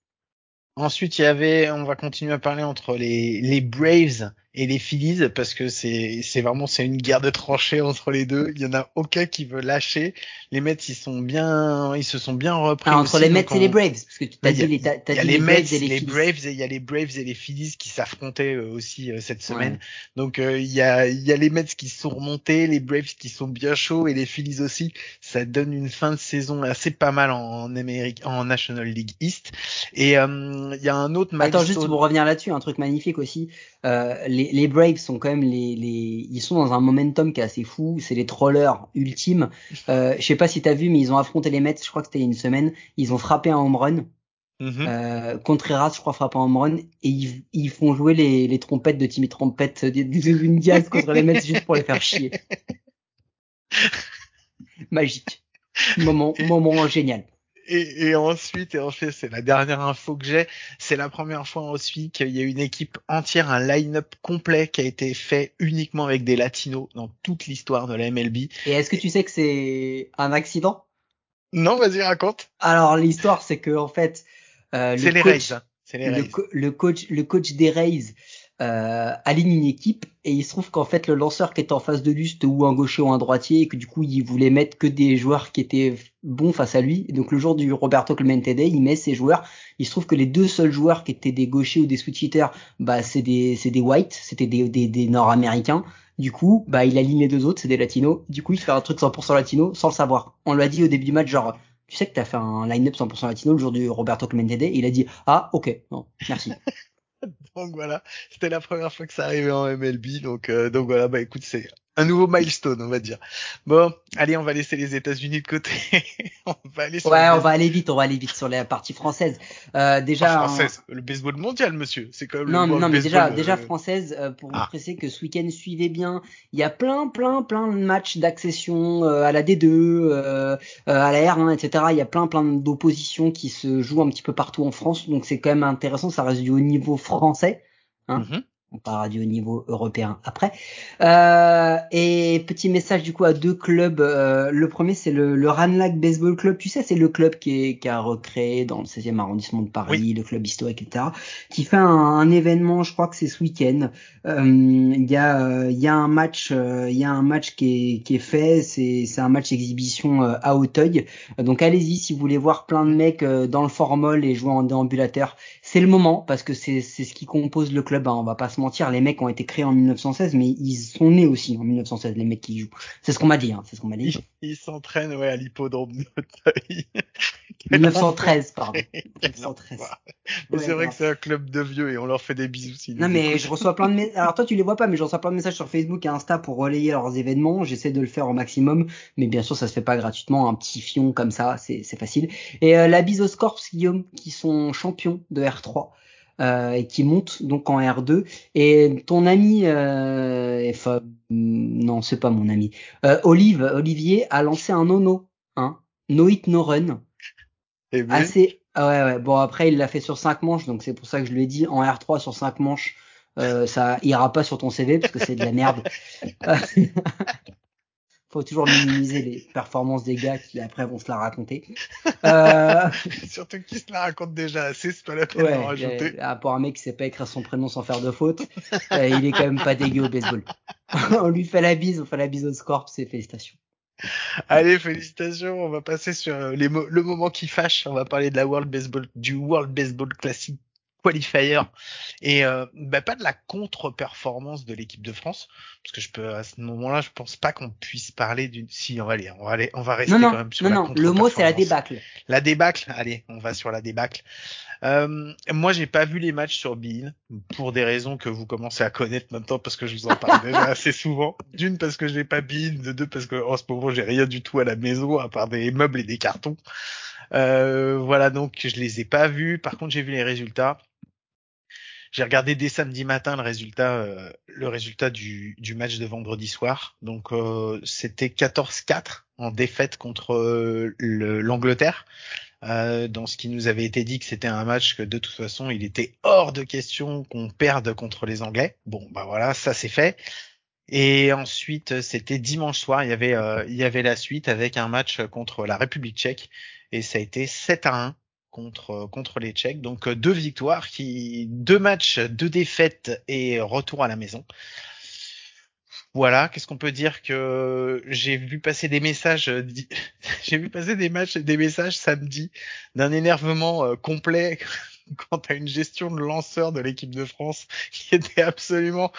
Ensuite, il y avait, on va continuer à parler entre les, les Braves et les Phillies parce que c'est c'est vraiment c'est une guerre de tranchées entre les deux. Il y en a aucun qui veut lâcher. Les Mets ils sont bien ils se sont bien repris. Ah, entre les Mets et les Braves parce que tu as dit les il y a les, Mets et les, Braves et il y a les Braves et les Phillies qui s'affrontaient euh, aussi euh, cette semaine. Donc euh, il y a il y a les Mets qui sont remontés, les Braves qui sont bien chauds et les Phillies aussi. Ça donne une fin de saison assez pas mal en, Amérique en National League East et il y a un autre Attends juste pour revenir là-dessus un truc magnifique aussi les les, Braves sont quand même les, les, ils sont dans un momentum qui est assez fou. C'est les trollers ultimes. Euh, je sais pas si t'as vu, mais ils ont affronté les Mets. Je crois que c'était une semaine. Ils ont frappé un home run. Mm-hmm. Euh, Contreras, je crois, frappe un home run et ils, ils font jouer les, les trompettes de Timmy Trompette d'une Diaz contre les Mets juste pour les faire chier. Magique. Moment, moment génial. Et, et, ensuite, et ensuite, c'est la dernière info que j'ai, c'est la première fois ensuite qu'il y a une équipe entière, un line-up complet qui a été fait uniquement avec des latinos dans toute l'histoire de la MLB. Et est-ce que tu sais que c'est un accident? Non, vas-y, raconte. Alors, l'histoire, c'est que en fait, euh, c'est les Rays. Hein. Les Rays. Le, coach, le coach des Rays euh, aligne une équipe et il se trouve qu'en fait le lanceur qui était en face de lui c'était ou un gaucher ou un droitier et que du coup il voulait mettre que des joueurs qui étaient bons face à lui. Donc le jour du Roberto Clemente Day il met ses joueurs. Il se trouve que les deux seuls joueurs qui étaient des gauchers ou des switch bah c'est des c'est des whites c'était des, des, nord-américains. Du coup bah il aligne les deux autres c'est des latinos. Du coup il fait un truc 100% latino sans le savoir. On lui a dit au début du match genre tu sais que t'as fait un line-up 100% latino le jour du Roberto Clemente Day? Il a dit ah ok non merci donc voilà, c'était la première fois que ça arrivait en MLB, donc euh, donc voilà, bah écoute, c'est un nouveau milestone, on va dire. Bon, allez, on va laisser les États-Unis de côté. on va aller sur ouais, on va aller vite, on va aller vite sur la partie française. Euh, déjà, française, le baseball mondial, monsieur. C'est quand même non, le non, mais déjà, euh, déjà française. Euh, pour vous ah. presser que ce week-end suivez bien. Il y a plein, plein, plein de matchs d'accession à la D2, à la R1, etc. Il y a plein, plein d'oppositions qui se jouent un petit peu partout en France. Donc c'est quand même intéressant. Ça reste du haut niveau français. Hein. Mm-hmm on parlera du niveau européen après. Euh, et petit message du coup à deux clubs. Euh, le premier c'est le, le Ranlag Baseball Club. Tu sais c'est le club qui, est, qui a recréé dans le 16e arrondissement de Paris, le club historique etc. Qui fait un, événement, je crois que c'est ce week-end. Euh, il y a il y a un match il y a un match qui est, qui est fait. C'est c'est un match exhibition à Auteuil. Donc allez-y si vous voulez voir plein de mecs dans le formol et jouer en déambulateur c'est le moment parce que c'est ce qui compose le club. Hein, on va pas se mentir, les mecs ont été créés en 1916, mais ils sont nés aussi en 1916. Les mecs qui jouent, c'est ce qu'on m'a dit. Hein, c'est ce qu'on m'a dit. Ils s'entraînent ouais à l'hippodrome de 1913, pardon. 1913. Mais c'est vrai que c'est un club de vieux et on leur fait des bisous. Non mais je reçois plein de messages. Alors toi tu les vois pas, mais je reçois plein de messages sur Facebook et Insta pour relayer leurs événements. J'essaie de le faire au maximum, mais bien sûr ça se fait pas gratuitement. Un petit fion comme ça, c'est facile. Et euh, la bise Corps, Guillaume, qui sont champions de R3. Euh, et qui montent donc en R2 et ton ami euh, enfin, non c'est pas mon ami euh, Olive Olivier a lancé un nono hein No Hit No Run Assez ah ouais ouais bon après il l'a fait sur 5 manches donc c'est pour ça que je lui ai dit en R3 sur 5 manches euh, ça ira pas sur ton CV parce que c'est de la merde faut toujours minimiser les performances des gars qui après vont se la raconter. Euh... Surtout qu'ils se la racontent déjà assez, c'est pas la peine ouais, d'en rajouter. Euh, pour un mec qui sait pas écrire son prénom sans faire de faute, euh, il est quand même pas dégueu au baseball. on lui fait la bise, on fait la bise au scorp, c'est félicitations. Allez, félicitations. On va passer sur euh, les mo le moment qui fâche. On va parler de la World Baseball, du World Baseball Classic qualifier. Et euh, bah, pas de la contre-performance de l'équipe de France parce que je peux à ce moment-là je pense pas qu'on puisse parler d'une si on va aller on va aller on va rester non, non, quand même sur non, la non, le mot c'est la débâcle. La débâcle. Allez on va sur la débâcle euh, moi j'ai pas vu les matchs sur Bein pour des raisons que vous commencez à connaître maintenant parce que je vous en parle déjà assez souvent d'une parce que j'ai pas Bein de deux parce que en ce moment j'ai rien du tout à la maison à part des meubles et des cartons euh, voilà donc je les ai pas vus par contre j'ai vu les résultats j'ai regardé dès samedi matin le résultat, euh, le résultat du, du, match de vendredi soir. Donc euh, c'était 14-4 en défaite contre euh, l'Angleterre. Euh, dans ce qui nous avait été dit que c'était un match que de toute façon il était hors de question qu'on perde contre les Anglais. Bon bah voilà, ça c'est fait. Et ensuite c'était dimanche soir, il y avait il y avait la suite avec un match contre la République Tchèque et ça a été 7 à 1 contre contre les Tchèques. Donc euh, deux victoires, qui deux matchs, deux défaites et retour à la maison. Voilà, qu'est-ce qu'on peut dire que j'ai vu passer des messages, j'ai vu passer des matchs, des messages samedi d'un énervement euh, complet quant à une gestion de lanceur de l'équipe de France qui était absolument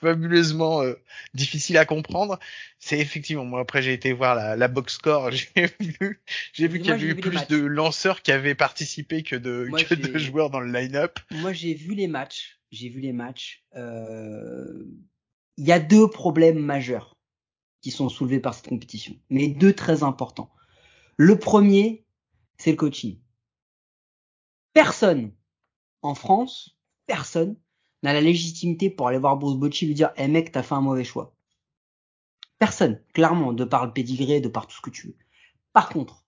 fabuleusement euh, difficile à comprendre. C'est effectivement, moi après j'ai été voir la, la box score, j'ai vu, j'ai vu qu'il y avait eu plus de lanceurs qui avaient participé que de, moi, que de joueurs dans le line-up. Moi j'ai vu les matchs, j'ai vu les matchs. Euh... Il y a deux problèmes majeurs qui sont soulevés par cette compétition, mais deux très importants. Le premier, c'est le coaching. Personne en France, personne n'a la légitimité pour aller voir Bruce Bocci lui dire "Eh mec, t'as fait un mauvais choix." Personne, clairement, de par le pédigré, de par tout ce que tu veux. Par contre,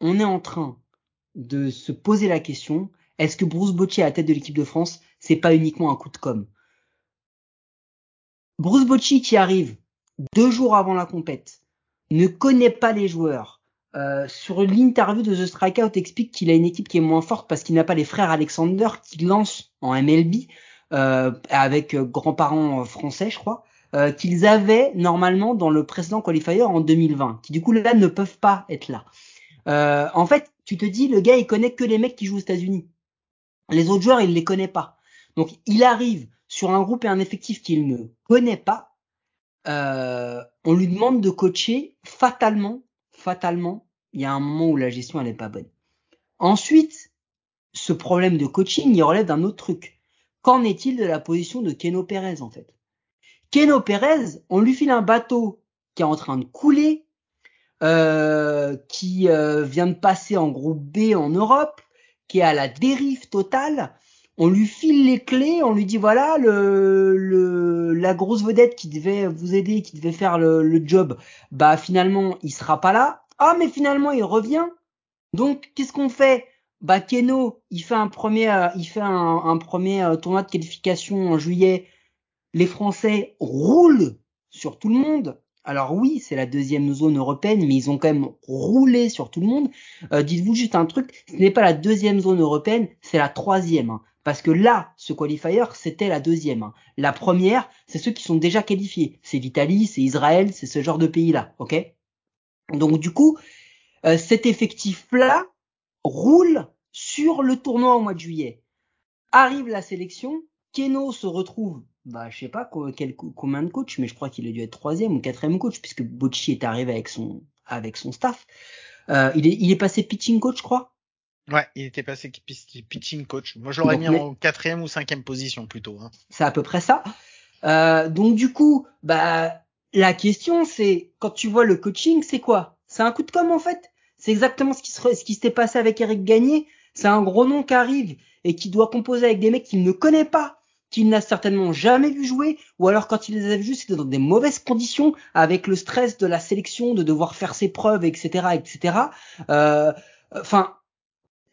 on est en train de se poser la question est-ce que Bruce Bocci à la tête de l'équipe de France, c'est pas uniquement un coup de com? Bruce Bocci qui arrive deux jours avant la compète, ne connaît pas les joueurs. Euh, sur l'interview de The Strikeout explique qu'il a une équipe qui est moins forte parce qu'il n'a pas les frères Alexander qui lancent en MLB euh, avec euh, grands-parents français, je crois, euh, qu'ils avaient normalement dans le précédent qualifier en 2020, qui du coup là ne peuvent pas être là. Euh, en fait, tu te dis le gars il connaît que les mecs qui jouent aux États-Unis. Les autres joueurs il les connaît pas. Donc il arrive sur un groupe et un effectif qu'il ne connaît pas. Euh, on lui demande de coacher fatalement, fatalement. Il y a un moment où la gestion elle est pas bonne. Ensuite, ce problème de coaching il relève d'un autre truc Qu'en est-il de la position de Keno Perez en fait? Keno Perez, on lui file un bateau qui est en train de couler, euh, qui euh, vient de passer en groupe B en Europe, qui est à la dérive totale. On lui file les clés, on lui dit voilà le, le la grosse vedette qui devait vous aider, qui devait faire le, job, bah finalement il sera pas là. Ah mais finalement il revient. Donc qu'est-ce qu'on fait? Bah Keno, il fait un premier, euh, il fait un, premier euh, tournoi de qualification en juillet. Les Français roulent sur tout le monde. Alors oui, c'est la deuxième zone européenne, mais ils ont quand même roulé sur tout le monde. Euh, Dites-vous juste un truc, ce n'est pas la deuxième zone européenne, c'est la troisième. Parce que là, ce qualifier, c'était la deuxième. Hein. La première, c'est ceux qui sont déjà qualifiés. C'est l'Italie, c'est Israël, c'est ce genre de pays-là, ok? Donc du coup, euh, cet effectif-là, roule sur le tournoi au mois de juillet. Arrive la sélection, Keno se retrouve, bah je sais pas quel, combien de coachs, mais je crois qu'il a dû être troisième ou quatrième coach puisque Bocci est arrivé avec son avec son staff. Euh, il est il est passé pitching coach, je crois? Ouais, il était passé pitching coach. Moi, je l'aurais mis en quatrième ou cinquième position plutôt. Hein. C'est à peu près ça. Euh, donc du coup, bah la question c'est quand tu vois le coaching, c'est quoi? C'est un coup de com en fait. C'est exactement ce qui se ce qui s'était passé avec Eric Gagné. C'est un gros nom qui arrive et qui doit composer avec des mecs qu'il ne connaît pas, qu'il n'a certainement jamais vu jouer, ou alors quand il les a vus, c'était dans des mauvaises conditions, avec le stress de la sélection, de devoir faire ses preuves, etc., etc. Euh, enfin,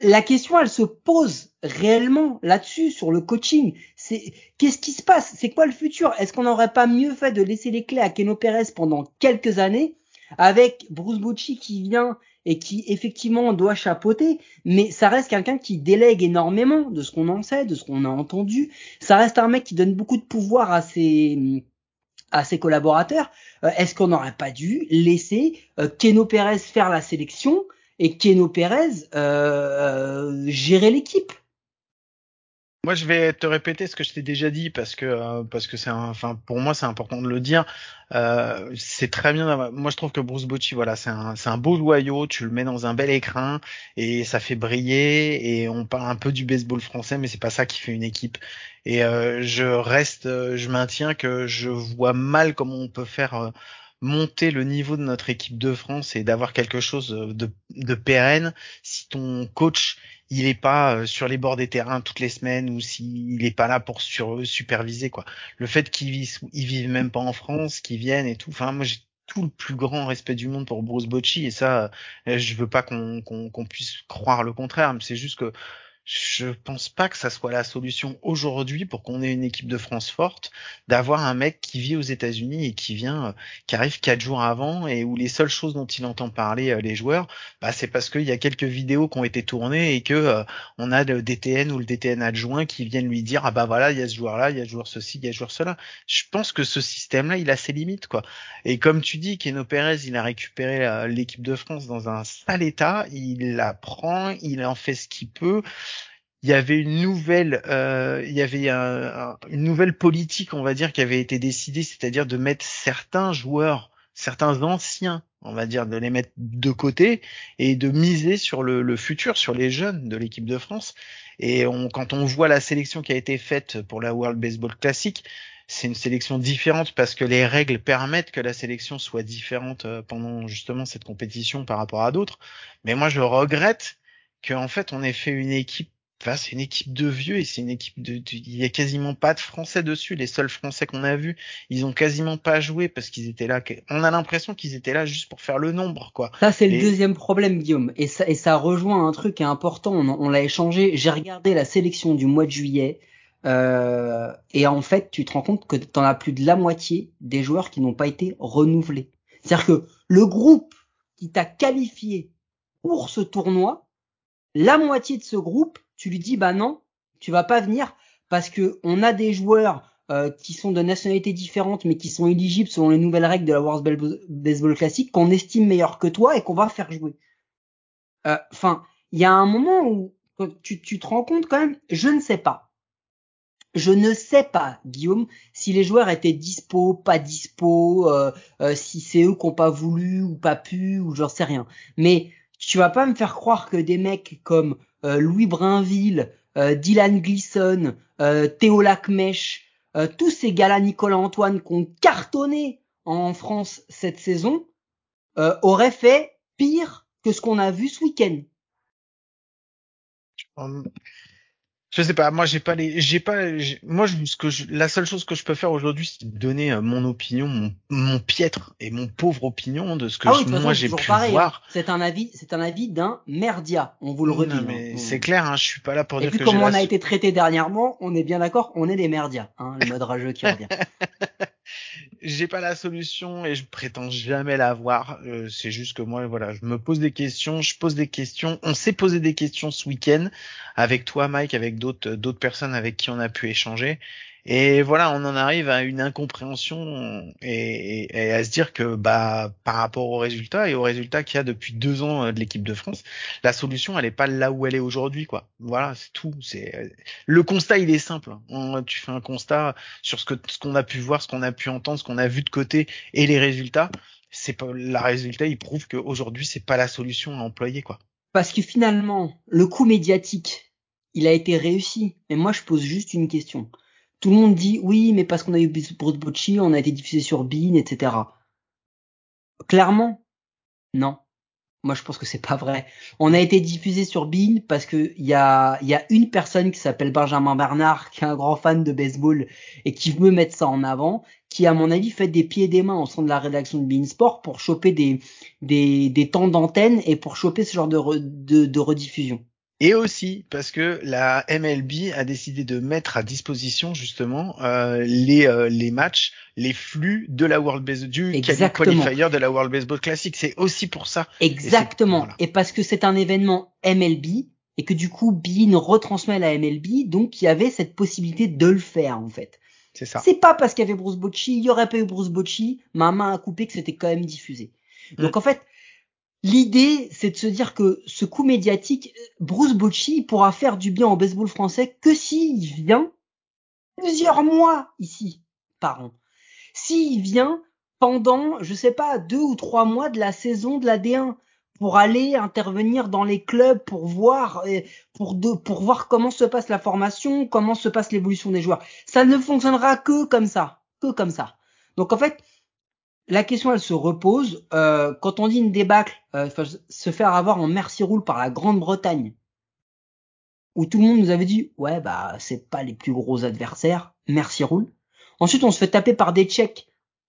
la question, elle se pose réellement là-dessus, sur le coaching. C'est qu'est-ce qui se passe? C'est quoi le futur? Est-ce qu'on n'aurait pas mieux fait de laisser les clés à Keno Perez pendant quelques années, avec Bruce Bocci qui vient et qui effectivement doit chapeauter, mais ça reste quelqu'un qui délègue énormément de ce qu'on en sait, de ce qu'on a entendu. Ça reste un mec qui donne beaucoup de pouvoir à ses à ses collaborateurs. Euh, est-ce qu'on n'aurait pas dû laisser euh, Keno Perez faire la sélection et Keno Perez euh, gérer l'équipe. Moi, je vais te répéter ce que je t'ai déjà dit parce que euh, parce que c'est enfin pour moi c'est important de le dire. Euh, c'est très bien. Moi, je trouve que Bruce Bocci, voilà, c'est un c'est un beau loyau. Tu le mets dans un bel écrin et ça fait briller. Et on parle un peu du baseball français, mais c'est pas ça qui fait une équipe. Et euh, je reste, je maintiens que je vois mal comment on peut faire monter le niveau de notre équipe de France et d'avoir quelque chose de, de pérenne si ton coach il est pas euh, sur les bords des terrains toutes les semaines ou s'il est pas là pour sur, superviser quoi. Le fait qu'ils ils vivent même pas en France, qu'ils viennent et tout. Enfin moi j'ai tout le plus grand respect du monde pour Bruce Bocci et ça euh, je veux pas qu'on qu'on puisse croire le contraire mais c'est juste que je pense pas que ça soit la solution aujourd'hui pour qu'on ait une équipe de France forte d'avoir un mec qui vit aux États-Unis et qui vient, euh, qui arrive quatre jours avant et où les seules choses dont il entend parler euh, les joueurs, bah c'est parce qu'il y a quelques vidéos qui ont été tournées et que euh, on a le DTN ou le DTN adjoint qui viennent lui dire ah bah voilà il y a ce joueur là, il y a ce joueur ceci, il y a ce joueur cela. Je pense que ce système là il a ses limites quoi. Et comme tu dis, Keno Pérez il a récupéré l'équipe de France dans un sale état, il la prend, il en fait ce qu'il peut il y avait une nouvelle, euh, il y avait une nouvelle politique, on va dire, qui avait été décidée, c'est-à-dire de mettre certains joueurs, certains anciens, on va dire, de les mettre de côté et de miser sur le, futur, sur les jeunes de l'équipe de France. Et on, quand on voit la sélection qui a été faite pour la World Baseball Classic, c'est une sélection différente parce que les règles permettent que la sélection soit différente euh, pendant justement cette compétition par rapport à d'autres. Mais moi, je regrette qu'en fait, on ait fait une équipe c'est une équipe de vieux et c'est une équipe de, il y a quasiment pas de Français dessus. Les seuls Français qu'on a vus, ils ont quasiment pas joué parce qu'ils étaient là. On a l'impression qu'ils étaient là juste pour faire le nombre, quoi. Ça c'est le deuxième problème, Guillaume. Et ça, et ça rejoint un truc important. On, l'a échangé. J'ai regardé la sélection du mois de juillet. Euh, et en fait, tu te rends compte que t'en as plus de la moitié des joueurs qui n'ont pas été renouvelés. C'est-à-dire que le groupe qui t'a qualifié pour ce tournoi, la moitié de ce groupe tu lui dis bah non, tu vas pas venir parce que on a des joueurs euh, qui sont de nationalités différentes mais qui sont éligibles selon les nouvelles règles de la World Baseball Classic qu'on estime meilleurs que toi et qu'on va faire jouer. Euh, enfin, il y a un moment où tu, tu te rends compte quand même, je ne sais pas. Je ne sais pas, Guillaume, si les joueurs étaient dispo, pas dispo, euh, si c'est eux qui n'ont pas voulu ou pas pu, ou j'en sais rien. Mais tu vas pas me faire croire que des mecs comme euh, Louis Brinville, euh, Dylan Gleason, euh, Théo Lacmèche, tous ces gars-là, Nicolas Antoine, qui ont cartonné en France cette saison, auraient fait pire que ce qu'on a vu ce week-end. Je sais pas, moi j'ai pas les, j'ai pas, moi je, ce que je, la seule chose que je peux faire aujourd'hui, c'est donner euh, mon opinion, mon, mon piètre et mon pauvre opinion de ce que ah moi j'ai pu voir. C'est un avis, c'est un avis d'un merdia. On vous le redit. Non, mais hein. c'est clair, hein, je suis pas là pour et dire que. comme on a été traité dernièrement, on est bien d'accord, on est des merdias, hein, le mode rageux qui revient. j'ai pas la solution et je prétends jamais l'avoir. Euh, c'est juste que moi, voilà, je me pose des questions, je pose des questions. On s'est posé des questions ce week-end avec toi, Mike, avec d'autres d'autres personnes avec qui on a pu échanger. Et voilà, on en arrive à une incompréhension et, et, à se dire que bah par rapport aux résultats et aux résultats qu'il y a depuis deux ans euh, de l'équipe de France, la solution elle est pas là où elle est aujourd'hui quoi. Voilà, c'est tout. C'est le constat il est simple. tu fais un constat sur ce que ce qu'on a pu voir, ce qu'on a pu entendre, ce qu'on a vu de côté et les résultats. C'est pas la résultat, il prouve qu'aujourd'hui c'est pas la solution à employer quoi. Parce que finalement, le coup médiatique, il a été réussi. Mais moi, je pose juste une question. Tout le monde dit oui, mais parce qu'on a eu Bruce Bocci, on a été diffusé sur Bean, etc. Clairement, non. Moi, je pense que c'est pas vrai. On a été diffusé sur Bean parce que il y a, une personne qui s'appelle Benjamin Bernard, qui est un grand fan de baseball et qui veut mettre ça en avant, qui, à mon avis, fait des pieds et des mains au sein de la rédaction de Bean Sport pour choper des, temps d'antenne et pour choper ce genre de, de, de rediffusion. Et aussi parce que la MLB a décidé de mettre à disposition justement euh, les euh, les matchs, les flux de la World Baseball du qualifier de la World Baseball Classic. C'est aussi pour ça. Exactement. Et, parce que c'est un événement MLB et que du coup Bean retransmet la MLB, donc il y avait cette possibilité de le faire en fait. C'est ça. C'est pas parce qu'il y avait Bruce Bocci, il y aurait pas eu Bruce Bocci, ma main a coupé que c'était quand même diffusé. Donc mm. en fait, L'idée, c'est de se dire que ce coup médiatique, Bruce Bocci pourra faire du bien au baseball français que s'il vient plusieurs mois ici par an. S'il vient pendant, je sais pas, deux ou trois mois de la saison de la D1 pour aller intervenir dans les clubs pour voir euh, pour pour voir comment se passe la formation, comment se passe l'évolution des joueurs. Ça ne fonctionnera que comme ça, que comme ça. Donc en fait, la question elle se repose euh, quand on dit une débâcle, euh, se faire avoir en merci roule par la Grande-Bretagne, où tout le monde nous avait dit ouais bah c'est pas les plus gros adversaires, merci roule. Ensuite on se fait taper par des Tchèques,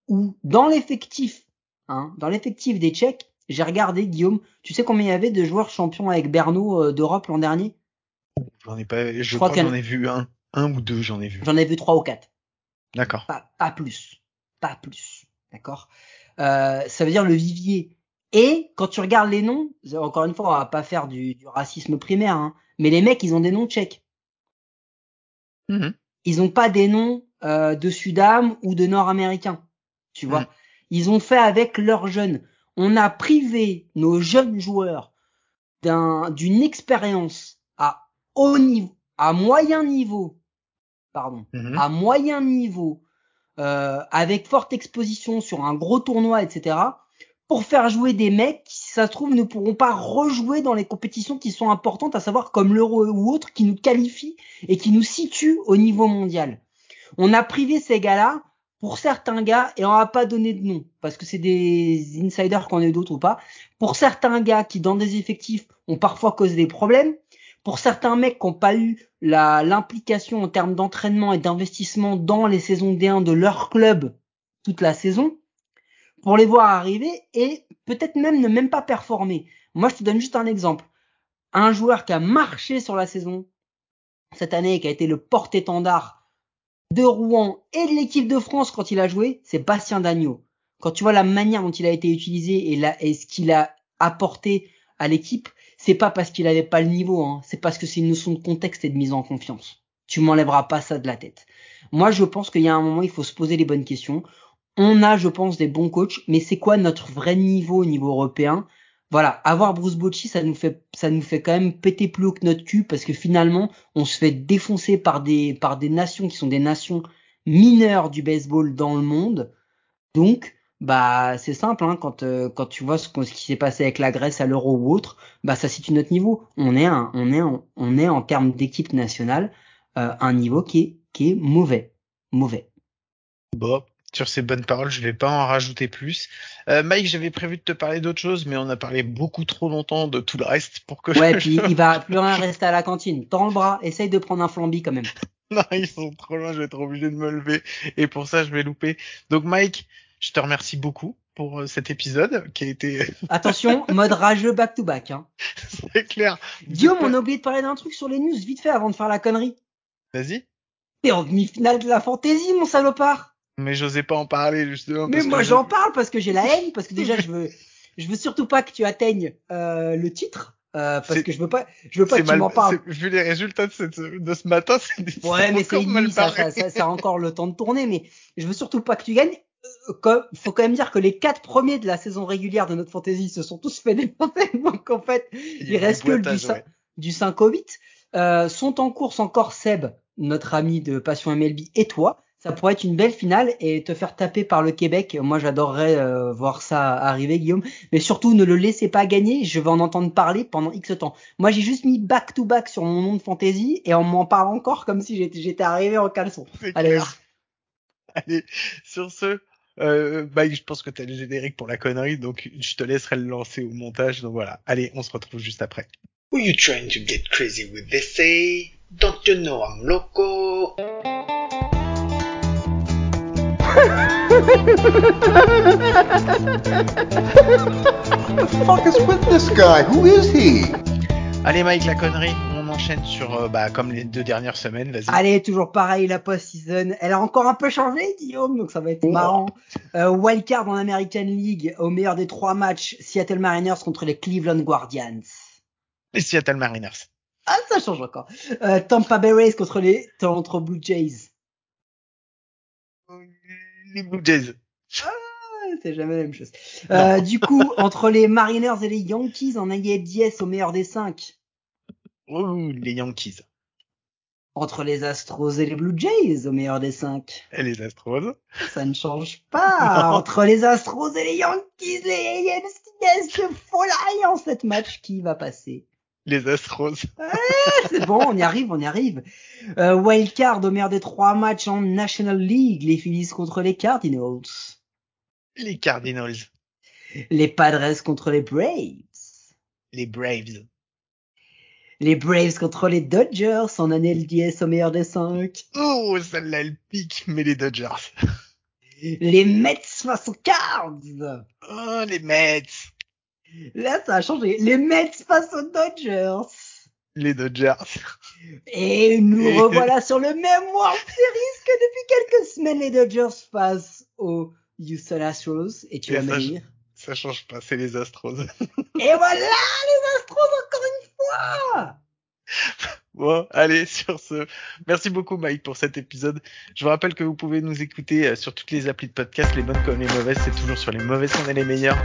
où dans l'effectif, hein, dans l'effectif des Tchèques, j'ai regardé Guillaume, tu sais combien il y avait de joueurs champions avec Berno euh, d'Europe l'an dernier? J'en ai pas, je, crois, que j'en ai vu un, un ou deux, j'en ai vu. J'en ai vu trois ou quatre. D'accord. Pas, pas plus, pas plus. D'accord? Euh, Ça veut dire le vivier. Et quand tu regardes les noms, encore une fois, on va pas faire du, racisme primaire, hein, mais les mecs, ils ont des noms tchèques. Mmh ils ont pas des noms euh, de Sudam ou de Nord-Américains. Tu vois, mmh. ils ont fait avec leurs jeunes. On a privé nos jeunes joueurs d'un d'une expérience à haut niveau, à moyen niveau, pardon, mmh à moyen niveau euh, avec forte exposition sur un gros tournoi, etc., pour faire jouer des mecs qui, si ça se trouve, ne pourront pas rejouer dans les compétitions qui sont importantes, à savoir comme l'Euro ou autres, qui nous qualifient et qui nous situent au niveau mondial. On a privé ces gars-là pour certains gars, et on n'a pas donné de nom, parce que c'est des insiders qu'on ait d'autres ou pas, pour certains gars qui, dans des effectifs, ont parfois causé des problèmes, pour certains mecs qui n'ont pas eu l'implication en termes d'entraînement et d'investissement dans les saisons D1 de leur club toute la saison, pour les voir arriver et peut-être même ne même pas performer. Moi, je te donne juste un exemple. Un joueur qui a marché sur la saison cette année, qui a été le porte-étendard de Rouen et de l'équipe de France quand il a joué, c'est Bastien Dagneau. Quand tu vois la manière dont il a été utilisé et, et ce qu'il a apporté à l'équipe, c'est pas parce qu'il avait pas le niveau, hein, c'est parce que c'est une notion de contexte et de mise en confiance. Tu m'enlèveras pas ça de la tête. Moi, je pense qu'il y a un moment, il faut se poser les bonnes questions. On a, je pense, des bons coachs, mais c'est quoi notre vrai niveau au niveau européen? Voilà, avoir Bruce Bocci, ça nous fait, ça nous fait quand même péter plus haut que notre cul parce que finalement, on se fait défoncer par des, par des nations qui sont des nations mineures du baseball dans le monde. Donc, bah c'est simple hein, quand euh, quand tu vois ce, qui s'est passé avec la Grèce à l'Euro ou autre, bah ça situe notre niveau. On est un, on est en, on est en termes d'équipe nationale euh, un niveau qui est qui est mauvais, mauvais. Bon, sur ces bonnes paroles, je vais pas en rajouter plus. Euh, Mike, j'avais prévu de te parler d'autre chose, mais on a parlé beaucoup trop longtemps de tout le reste pour que. Ouais, puis il va plus rien rester à la cantine. Tends le bras, essaye de prendre un flambi quand même. non, ils sont trop loin, je vais être obligé de me lever et pour ça je vais louper. Donc Mike, je te remercie beaucoup pour euh, cet épisode qui a été. Attention, mode rageux back to back. Hein. C'est clair. Guillaume, on a oublié de parler d'un truc sur les news vite fait avant de faire la connerie. Vas-y. T'es en demi-finale de la fantaisie, mon salopard. Mais j'osais pas en parler justement. Mais moi j'en parle parce que j'ai la haine, parce que déjà je veux, je veux surtout pas que tu atteignes euh, le titre Euh, parce que je veux pas, je veux pas que tu m'en parles. Vu les résultats de, cette- de ce matin, c'est Ouais, mais c'est ça, ça, ça, ça a encore le temps de tourner, mais je veux surtout pas que tu gagnes. Comme- faut quand même dire que les quatre premiers de la saison régulière de notre fantasy se sont tous fait démonter, donc en fait, Il il reste que du, cin- ouais. du 5 au 8. Euh, sont en course encore Seb, notre ami de Passion MLB, et toi. Ça pourrait être une belle finale et te faire taper par le Québec. Moi, j'adorerais euh, voir ça arriver, Guillaume. Mais surtout, ne le laissez pas gagner. Je vais en entendre parler pendant X temps. Moi, j'ai juste mis back to back sur mon nom de fantasy et on m'en parle encore comme si j'étais arrivé en caleçon. Allez, clair. Allez, sur ce, euh, Mike, je pense que t'as le générique pour la connerie, donc je te laisserai le lancer au montage. Donc voilà, allez, on se retrouve juste après. Who you trying to get crazy with they say? Don't you know I'm loco? fuck is with this guy? Who is he? Allez, Mike, la connerie, on enchaîne sur, euh, bah, comme les deux dernières semaines, vas-y. Allez, toujours pareil, la post-season. Elle a encore un peu changé, Guillaume, donc ça va être marrant. Euh, wildcard en American League, au meilleur des trois matchs, Seattle Mariners contre les Cleveland Guardians. Les Seattle Mariners. Ah, ça change encore. Euh, Tampa Bay Rays contre les Toronto Blue Jays. Les Blue Jays. Ah, C'est jamais la même chose. Euh, du coup, entre les Mariners et les Yankees en ALDS au meilleur des cinq. Ouh, les Yankees. Entre les Astros et les Blue Jays au meilleur des cinq. Et les Astros. Ça ne change pas. Entre les Astros et les Yankees, les ALDS se font l'alliance cette match qui va passer? Les Astros. C'est bon, on y arrive, on y arrive. Euh, wildcard au meilleur des trois matchs en National League, les Phillies contre les Cardinals. Les Cardinals. Les Padres contre les Braves. Les Braves. Les Braves contre les Dodgers en NLDS au meilleur des cinq. Oh, celle-là, elle pique, mais les Dodgers. Les Mets face aux Cards. Oh, les Mets. Là, ça a changé. Les Mets face aux Dodgers. Les Dodgers. Et nous revoilà sur le même World Series que depuis quelques semaines les Dodgers face aux Houston Astros. Et tu Et vas me ça, dire. Ça change pas, c'est les Astros. Et voilà les Astros encore une Bon, allez, sur ce, merci beaucoup Mike pour cet épisode. Je vous rappelle que vous pouvez nous écouter euh, sur toutes les applis de podcast, les bonnes comme les mauvaises, c'est toujours sur les mauvaises qu'on est les meilleurs.